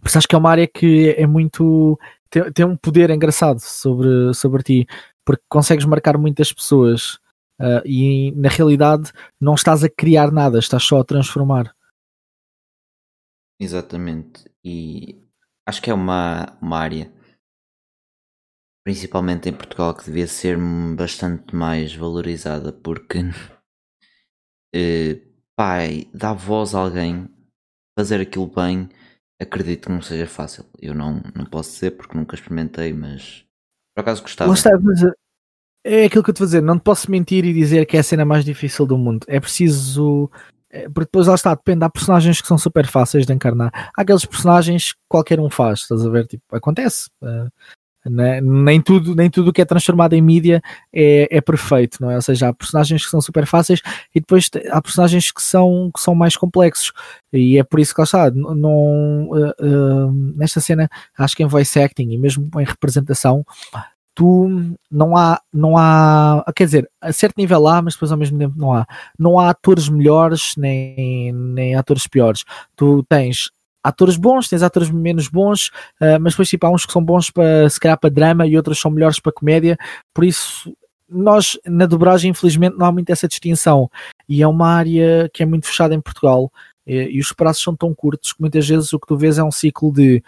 por isso acho que é uma área que é muito. tem, tem um poder engraçado sobre, sobre ti, porque consegues marcar muitas pessoas uh, e na realidade não estás a criar nada, estás só a transformar. Exatamente. E acho que é uma, uma área, principalmente em Portugal, que devia ser bastante mais valorizada, porque eh, pai, dar voz a alguém, fazer aquilo bem, acredito que não seja fácil. Eu não, não posso dizer porque nunca experimentei, mas por acaso gostava. Está, eh, é aquilo que eu te vou dizer, não te posso mentir e dizer que é a cena mais difícil do mundo. É preciso é, porque depois lá está, depende, há personagens que são super fáceis de encarnar. Há aqueles personagens que qualquer um faz, estás a ver? Tipo, acontece. Né? Nem tudo nem tudo que é transformado em mídia é, é perfeito, não é? Ou seja, há personagens que são super fáceis e depois há personagens que são, que são mais complexos. E é por isso que lá não, uh, uh, nesta cena, acho que em voice acting e mesmo em representação, tu não há, não há, quer dizer, a certo nível há, mas depois ao mesmo tempo não há. Não há atores melhores nem, nem atores piores. Tu tens atores bons, tens atores menos bons, uh, mas depois tipo, há uns que são bons para se calhar para drama e outros são melhores para comédia, por isso nós na dobragem infelizmente não há muito essa distinção. E é uma área que é muito fechada em Portugal e, e os prazos são tão curtos que muitas vezes o que tu vês é um ciclo de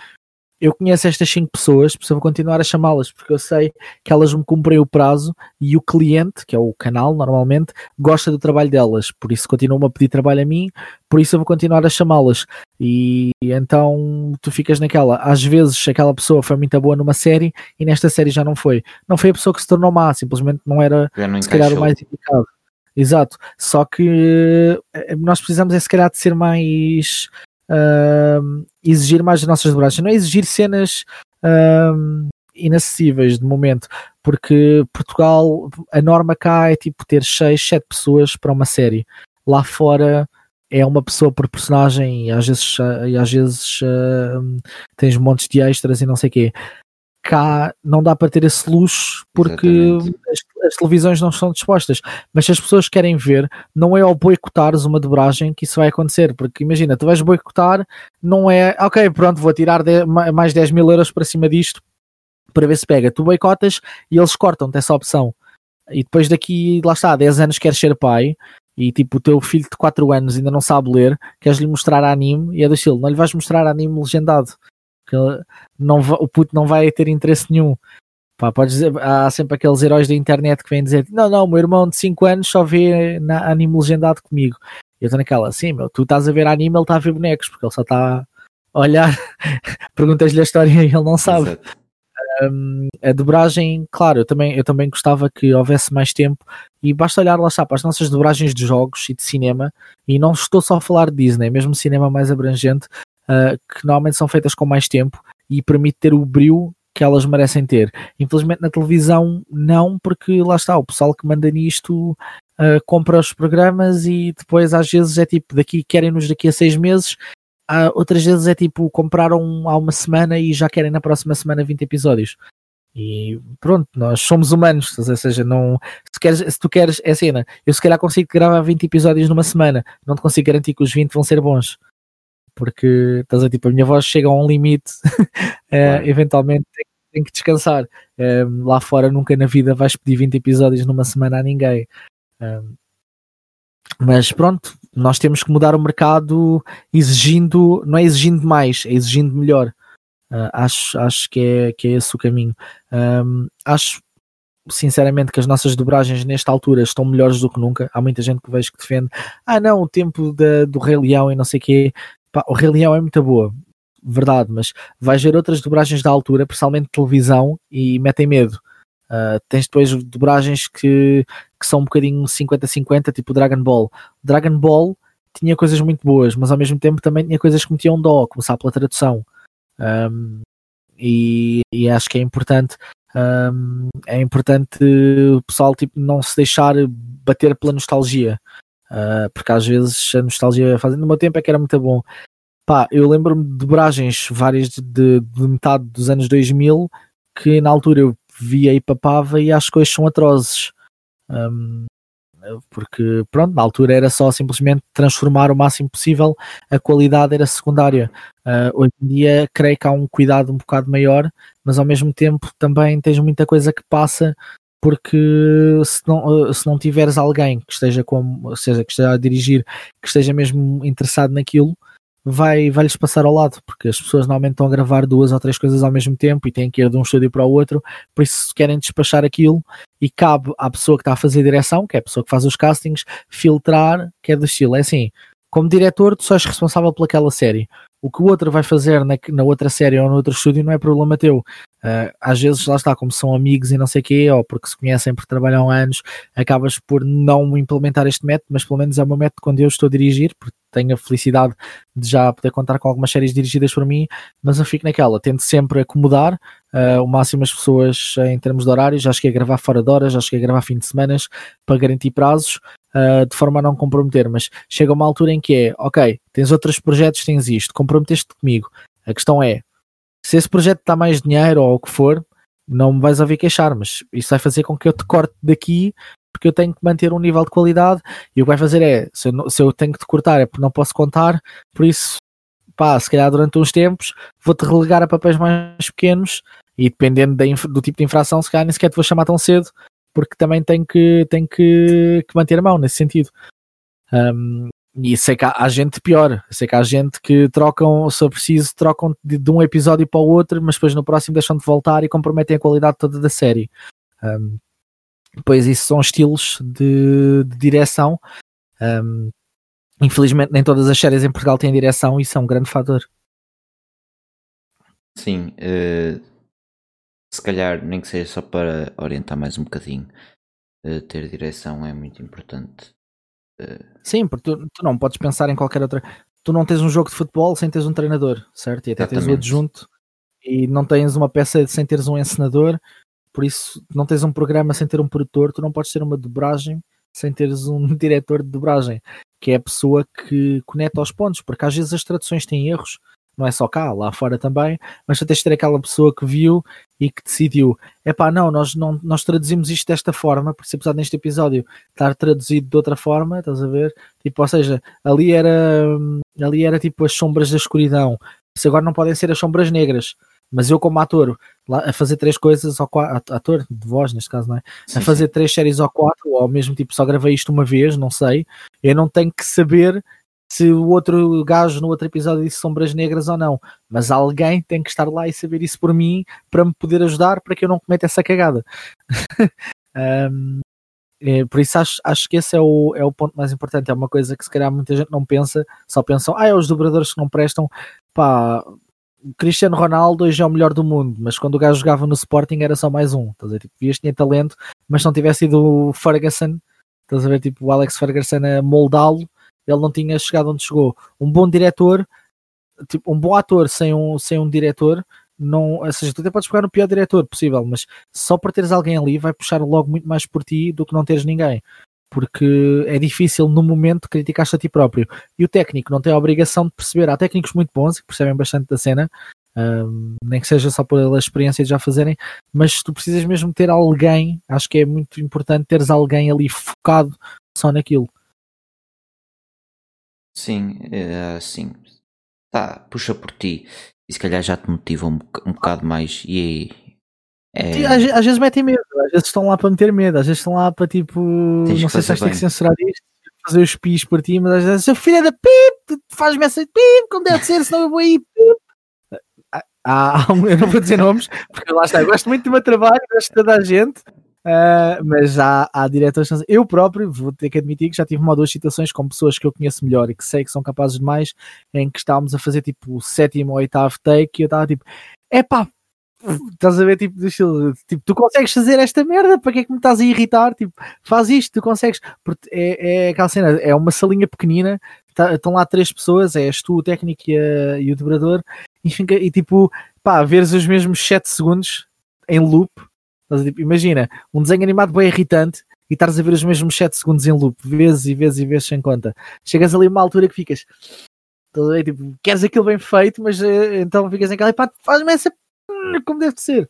eu conheço estas cinco pessoas, preciso continuar a chamá-las porque eu sei que elas me cumprem o prazo e o cliente, que é o canal normalmente, gosta do trabalho delas, por isso continuam a pedir trabalho a mim, por isso eu vou continuar a chamá-las. E então tu ficas naquela, às vezes aquela pessoa foi muito boa numa série e nesta série já não foi. Não foi a pessoa que se tornou má, simplesmente não era não se calhar o mais indicado. Exato, só que eh, nós precisamos é se calhar de ser mais uh, exigir mais das nossas dobragens, não é exigir cenas uh, inacessíveis de momento, porque Portugal, a norma cá é tipo ter 6, 7 pessoas para uma série. Lá fora é uma pessoa por personagem e às vezes, e às vezes uh, tens montes de extras e não sei o quê. Cá não dá para ter esse luxo porque as, as, televisões não estão dispostas. Mas se as pessoas querem ver, não é ao boicotares uma dobragem que isso vai acontecer. Porque imagina, tu vais boicotar, não é ok, pronto, vou tirar de, mais 10 mil euros para cima disto para ver se pega. Tu boicotas e eles cortam-te essa opção. E depois daqui, lá está, 10 anos queres ser pai e tipo o teu filho de 4 anos ainda não sabe ler, queres-lhe mostrar anime e é do estilo, não lhe vais mostrar anime legendado porque não, o puto não vai ter interesse nenhum. Pá, podes dizer, há sempre aqueles heróis da internet que vêm dizer: Não, não, meu irmão de 5 anos só vê na, anime legendado comigo. Eu estou naquela, assim, meu, tu estás a ver anime, ele está a ver bonecos, porque ele só está a olhar, perguntas-lhe a história e ele não sabe. Um, a dobragem, claro, eu também, eu também gostava que houvesse mais tempo e basta olhar lá está para as nossas dobragens de jogos e de cinema, e não estou só a falar de Disney, mesmo cinema mais abrangente, uh, que normalmente são feitas com mais tempo e permite ter o brilho que elas merecem ter. Infelizmente na televisão não, porque lá está, o pessoal que manda nisto uh, compra os programas e depois às vezes é tipo, daqui querem-nos daqui a seis meses, uh, outras vezes é tipo, compraram há uma semana e já querem na próxima semana 20 episódios. E pronto, nós somos humanos, ou seja, não, se, queres, se tu queres, é cena, eu se calhar consigo gravar 20 episódios numa semana, não te consigo garantir que os 20 vão ser bons porque estás a tipo, a minha voz chega a um limite, uh, eventualmente tenho, que descansar. Uh, lá fora nunca na vida vais pedir 20 episódios numa semana a ninguém. Uh, mas pronto, nós temos que mudar o mercado exigindo, não é exigindo mais, é exigindo melhor. acho, acho que, é, que é esse o caminho. Um, acho sinceramente que as nossas dobragens nesta altura estão melhores do que nunca. Há muita gente que vejo que defende, ah não, o tempo da, do Rei Leão e não sei o quê. Pá, o Rei Leão é muito boa, verdade, mas vais ver outras dobragens da altura, principalmente televisão, e metem medo. Uh, tens depois dobragens que, que são um bocadinho 50-50, tipo Dragon Ball. Dragon Ball tinha coisas muito boas, mas ao mesmo tempo também tinha coisas que metiam dó, começar pela tradução. Um, e, e, acho que é importante um, é importante o pessoal tipo, não se deixar bater pela nostalgia uh, porque às vezes a nostalgia fazendo no meu tempo é que era muito bom Pá, eu lembro-me de dobragens várias de, de, de, metade dos anos 2000 que na altura eu via e papava e que hoje são atrozes um, porque pronto, na altura era só simplesmente transformar o máximo possível, a qualidade era secundária. Uh, hoje em dia creio que há um cuidado um bocado maior, mas ao mesmo tempo também tens muita coisa que passa porque se não, ah, se não tiveres alguém que esteja como, seja, que esteja a dirigir, que esteja mesmo interessado naquilo, vai, vai lhes passar ao lado, porque as pessoas normalmente estão a gravar duas ou três coisas ao mesmo tempo e têm que ir de um estúdio para o outro, por isso querem despachar aquilo e cabe à pessoa que está a fazer direção, que é a pessoa que faz os castings, filtrar, que é do estilo. É assim, como diretor, tu só és responsável pelaquela série. O que o outro vai fazer na, na outra série ou no outro estúdio não é problema teu. Uh, às vezes, lá está, como são amigos e não sei o quê, ou porque se conhecem, porque trabalham há anos, acabas por não implementar este método, mas pelo menos é o meu método quando eu estou a dirigir, porque tenho a felicidade de já poder contar com algumas séries dirigidas por mim, mas eu fico naquela, tento sempre acomodar uh, o máximo as pessoas em termos de horários, já cheguei a gravar fora de horas, já cheguei a gravar fim de semana para garantir prazos, uh, de forma a não comprometer, mas chega uma altura em que é, ok, tens outros projetos, tens isto, comprometeste comigo, a questão é, se esse projeto dá mais dinheiro ou o que for, não me vais ouvir queixar, mas isso vai fazer com que eu te corte daqui porque eu tenho que manter um nível de qualidade e o que vai fazer é, se eu, se eu tenho que te cortar é porque não posso contar, por isso, pá, se calhar durante uns tempos vou-te relegar a papéis mais pequenos e dependendo da, do tipo de infração, se calhar nem sequer te vou chamar tão cedo, porque também tenho que, tenho que, que manter a mão nesse sentido. Um, e sei que há, há, gente pior, sei que há gente que trocam, se eu preciso, trocam de, de, um episódio para o outro, mas depois no próximo deixam de voltar e comprometem a qualidade toda da série. Um, Pois isso são estilos de, de direção. Um, infelizmente, nem todas as séries em Portugal têm direção e isso é um grande fator. Sim, uh, se calhar, nem que seja só para orientar mais um bocadinho, uh, ter direção é muito importante. Uh, Sim, porque tu, tu, não podes pensar em qualquer outra. Tu não tens um jogo de futebol sem teres um treinador, certo? E até exatamente. tens o adjunto e não tens uma peça sem teres um encenador por isso, não tens um programa sem ter um produtor, tu não podes ter uma dobragem sem teres um diretor de dobragem, que é a pessoa que conecta aos pontos, porque às vezes as traduções têm erros, não é só cá, lá fora também, mas tu tens de ter aquela pessoa que viu e que decidiu, é pá, não, nós, não, nós traduzimos isto desta forma, porque se apesar neste episódio estar traduzido de outra forma, estás a ver? Tipo, ou seja, ali era, ali era tipo as sombras da escuridão, se agora não podem ser as sombras negras, mas eu, como ator, lá, a fazer três coisas, ou quatro, ator de voz neste caso, não é? Sim, a fazer sim. três séries ou quatro, ou ao mesmo tipo só gravei isto uma vez, não sei. Eu não tenho que saber se o outro gajo no outro episódio disse sombras negras ou não. Mas alguém tem que estar lá e saber isso por mim para me poder ajudar para que eu não cometa essa cagada. um, é, por isso acho, acho que esse é o, é o ponto mais importante. É uma coisa que se calhar muita gente não pensa, só pensam, ah, é os dobradores que não prestam. Pá, Cristiano Ronaldo hoje é o melhor do mundo, mas quando o gajo jogava no Sporting era só mais um. Estás a ver? Tipo, vias tinha talento, mas se não tivesse sido o Ferguson, estás a ver? Tipo, o Alex Ferguson a moldá-lo, ele não tinha chegado onde chegou. Um bom diretor, tipo, um bom ator sem um, sem um diretor, não, ou seja, tu até podes pegar no pior diretor possível, mas só por teres alguém ali vai puxar logo muito mais por ti do que não teres ninguém porque é difícil no momento criticar-te a ti próprio. E o técnico não tem a obrigação de perceber. Há técnicos muito bons que percebem bastante da cena, um, nem que seja só pela experiência de já fazerem, mas tu precisas mesmo ter alguém. Acho que é muito importante teres alguém ali focado só naquilo. Sim, é, sim. Tá, puxa por ti. E se calhar já te motiva um, um bocado mais. E é... Às, às, vezes metem medo, às vezes estão lá para meter medo, às vezes estão lá para tipo. Não sei se vais ter que censurar isto, fazer os pis por ti, mas às vezes, seu filho da pip, faz-me essa pip, como deve ser, senão eu vou aí pip. Ah, eu não vou dizer nomes, porque lá está, eu gosto muito do meu trabalho, gosto de toda a gente, Uh, mas há, há diretores. Eu próprio vou ter que admitir que já tive uma ou duas situações com pessoas que eu conheço melhor e que sei que são capazes de mais, em que estávamos a fazer tipo o sétimo ou oitavo take e eu estava tipo, é pá, estás a ver tipo, tipo, tu consegues fazer esta merda, para que é que me estás a irritar? Tipo, faz isto, tu consegues. Porque é, é aquela cena, é uma salinha pequenina, tá, estão lá três pessoas, és tu, o técnico e, a, e o dobrador, e, e tipo, pá, veres os mesmos 7 segundos em loop imagina, um desenho animado bem irritante e estás a ver os mesmos 7 segundos em loop, vezes e vezes e vezes sem conta. Chegas ali a uma altura que ficas, tipo, queres aquilo bem feito, mas eh, então ficas casa, pá, faz-me essa como deve ser.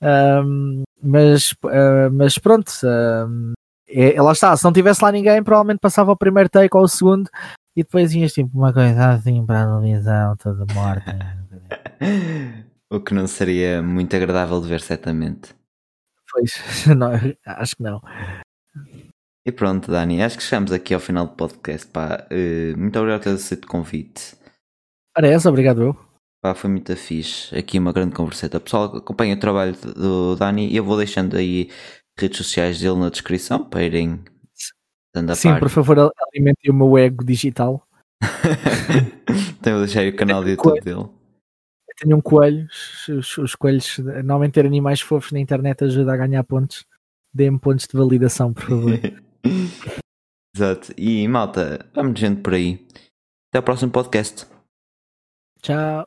Um, mas, uh, mas pronto, um, é, lá está. Se não tivesse lá ninguém, provavelmente passava o primeiro take ou o segundo e depois ias tipo uma coisa assim para a televisão, toda morta. o que não seria muito agradável de ver, certamente. Pois, não, acho que não. E pronto, Dani, acho que chegamos aqui ao final do podcast. Pá. Uh, muito obrigado por ter aceito o convite. Para essa, obrigado eu. Pá, foi muito fixe. Aqui uma grande converseta. Pessoal, acompanha o trabalho do Dani e eu vou deixando aí redes sociais dele na descrição para irem dando a Sim, par. por favor, alimentem o meu ego digital. então eu deixei o canal do YouTube dele tenham coelhos. Os, os coelhos, normalmente ter animais fofos na internet ajuda a ganhar pontos. Dê-me pontos de validação, por favor. Exato. E malta, vamos muita gente por aí. Até ao próximo podcast. Tchau.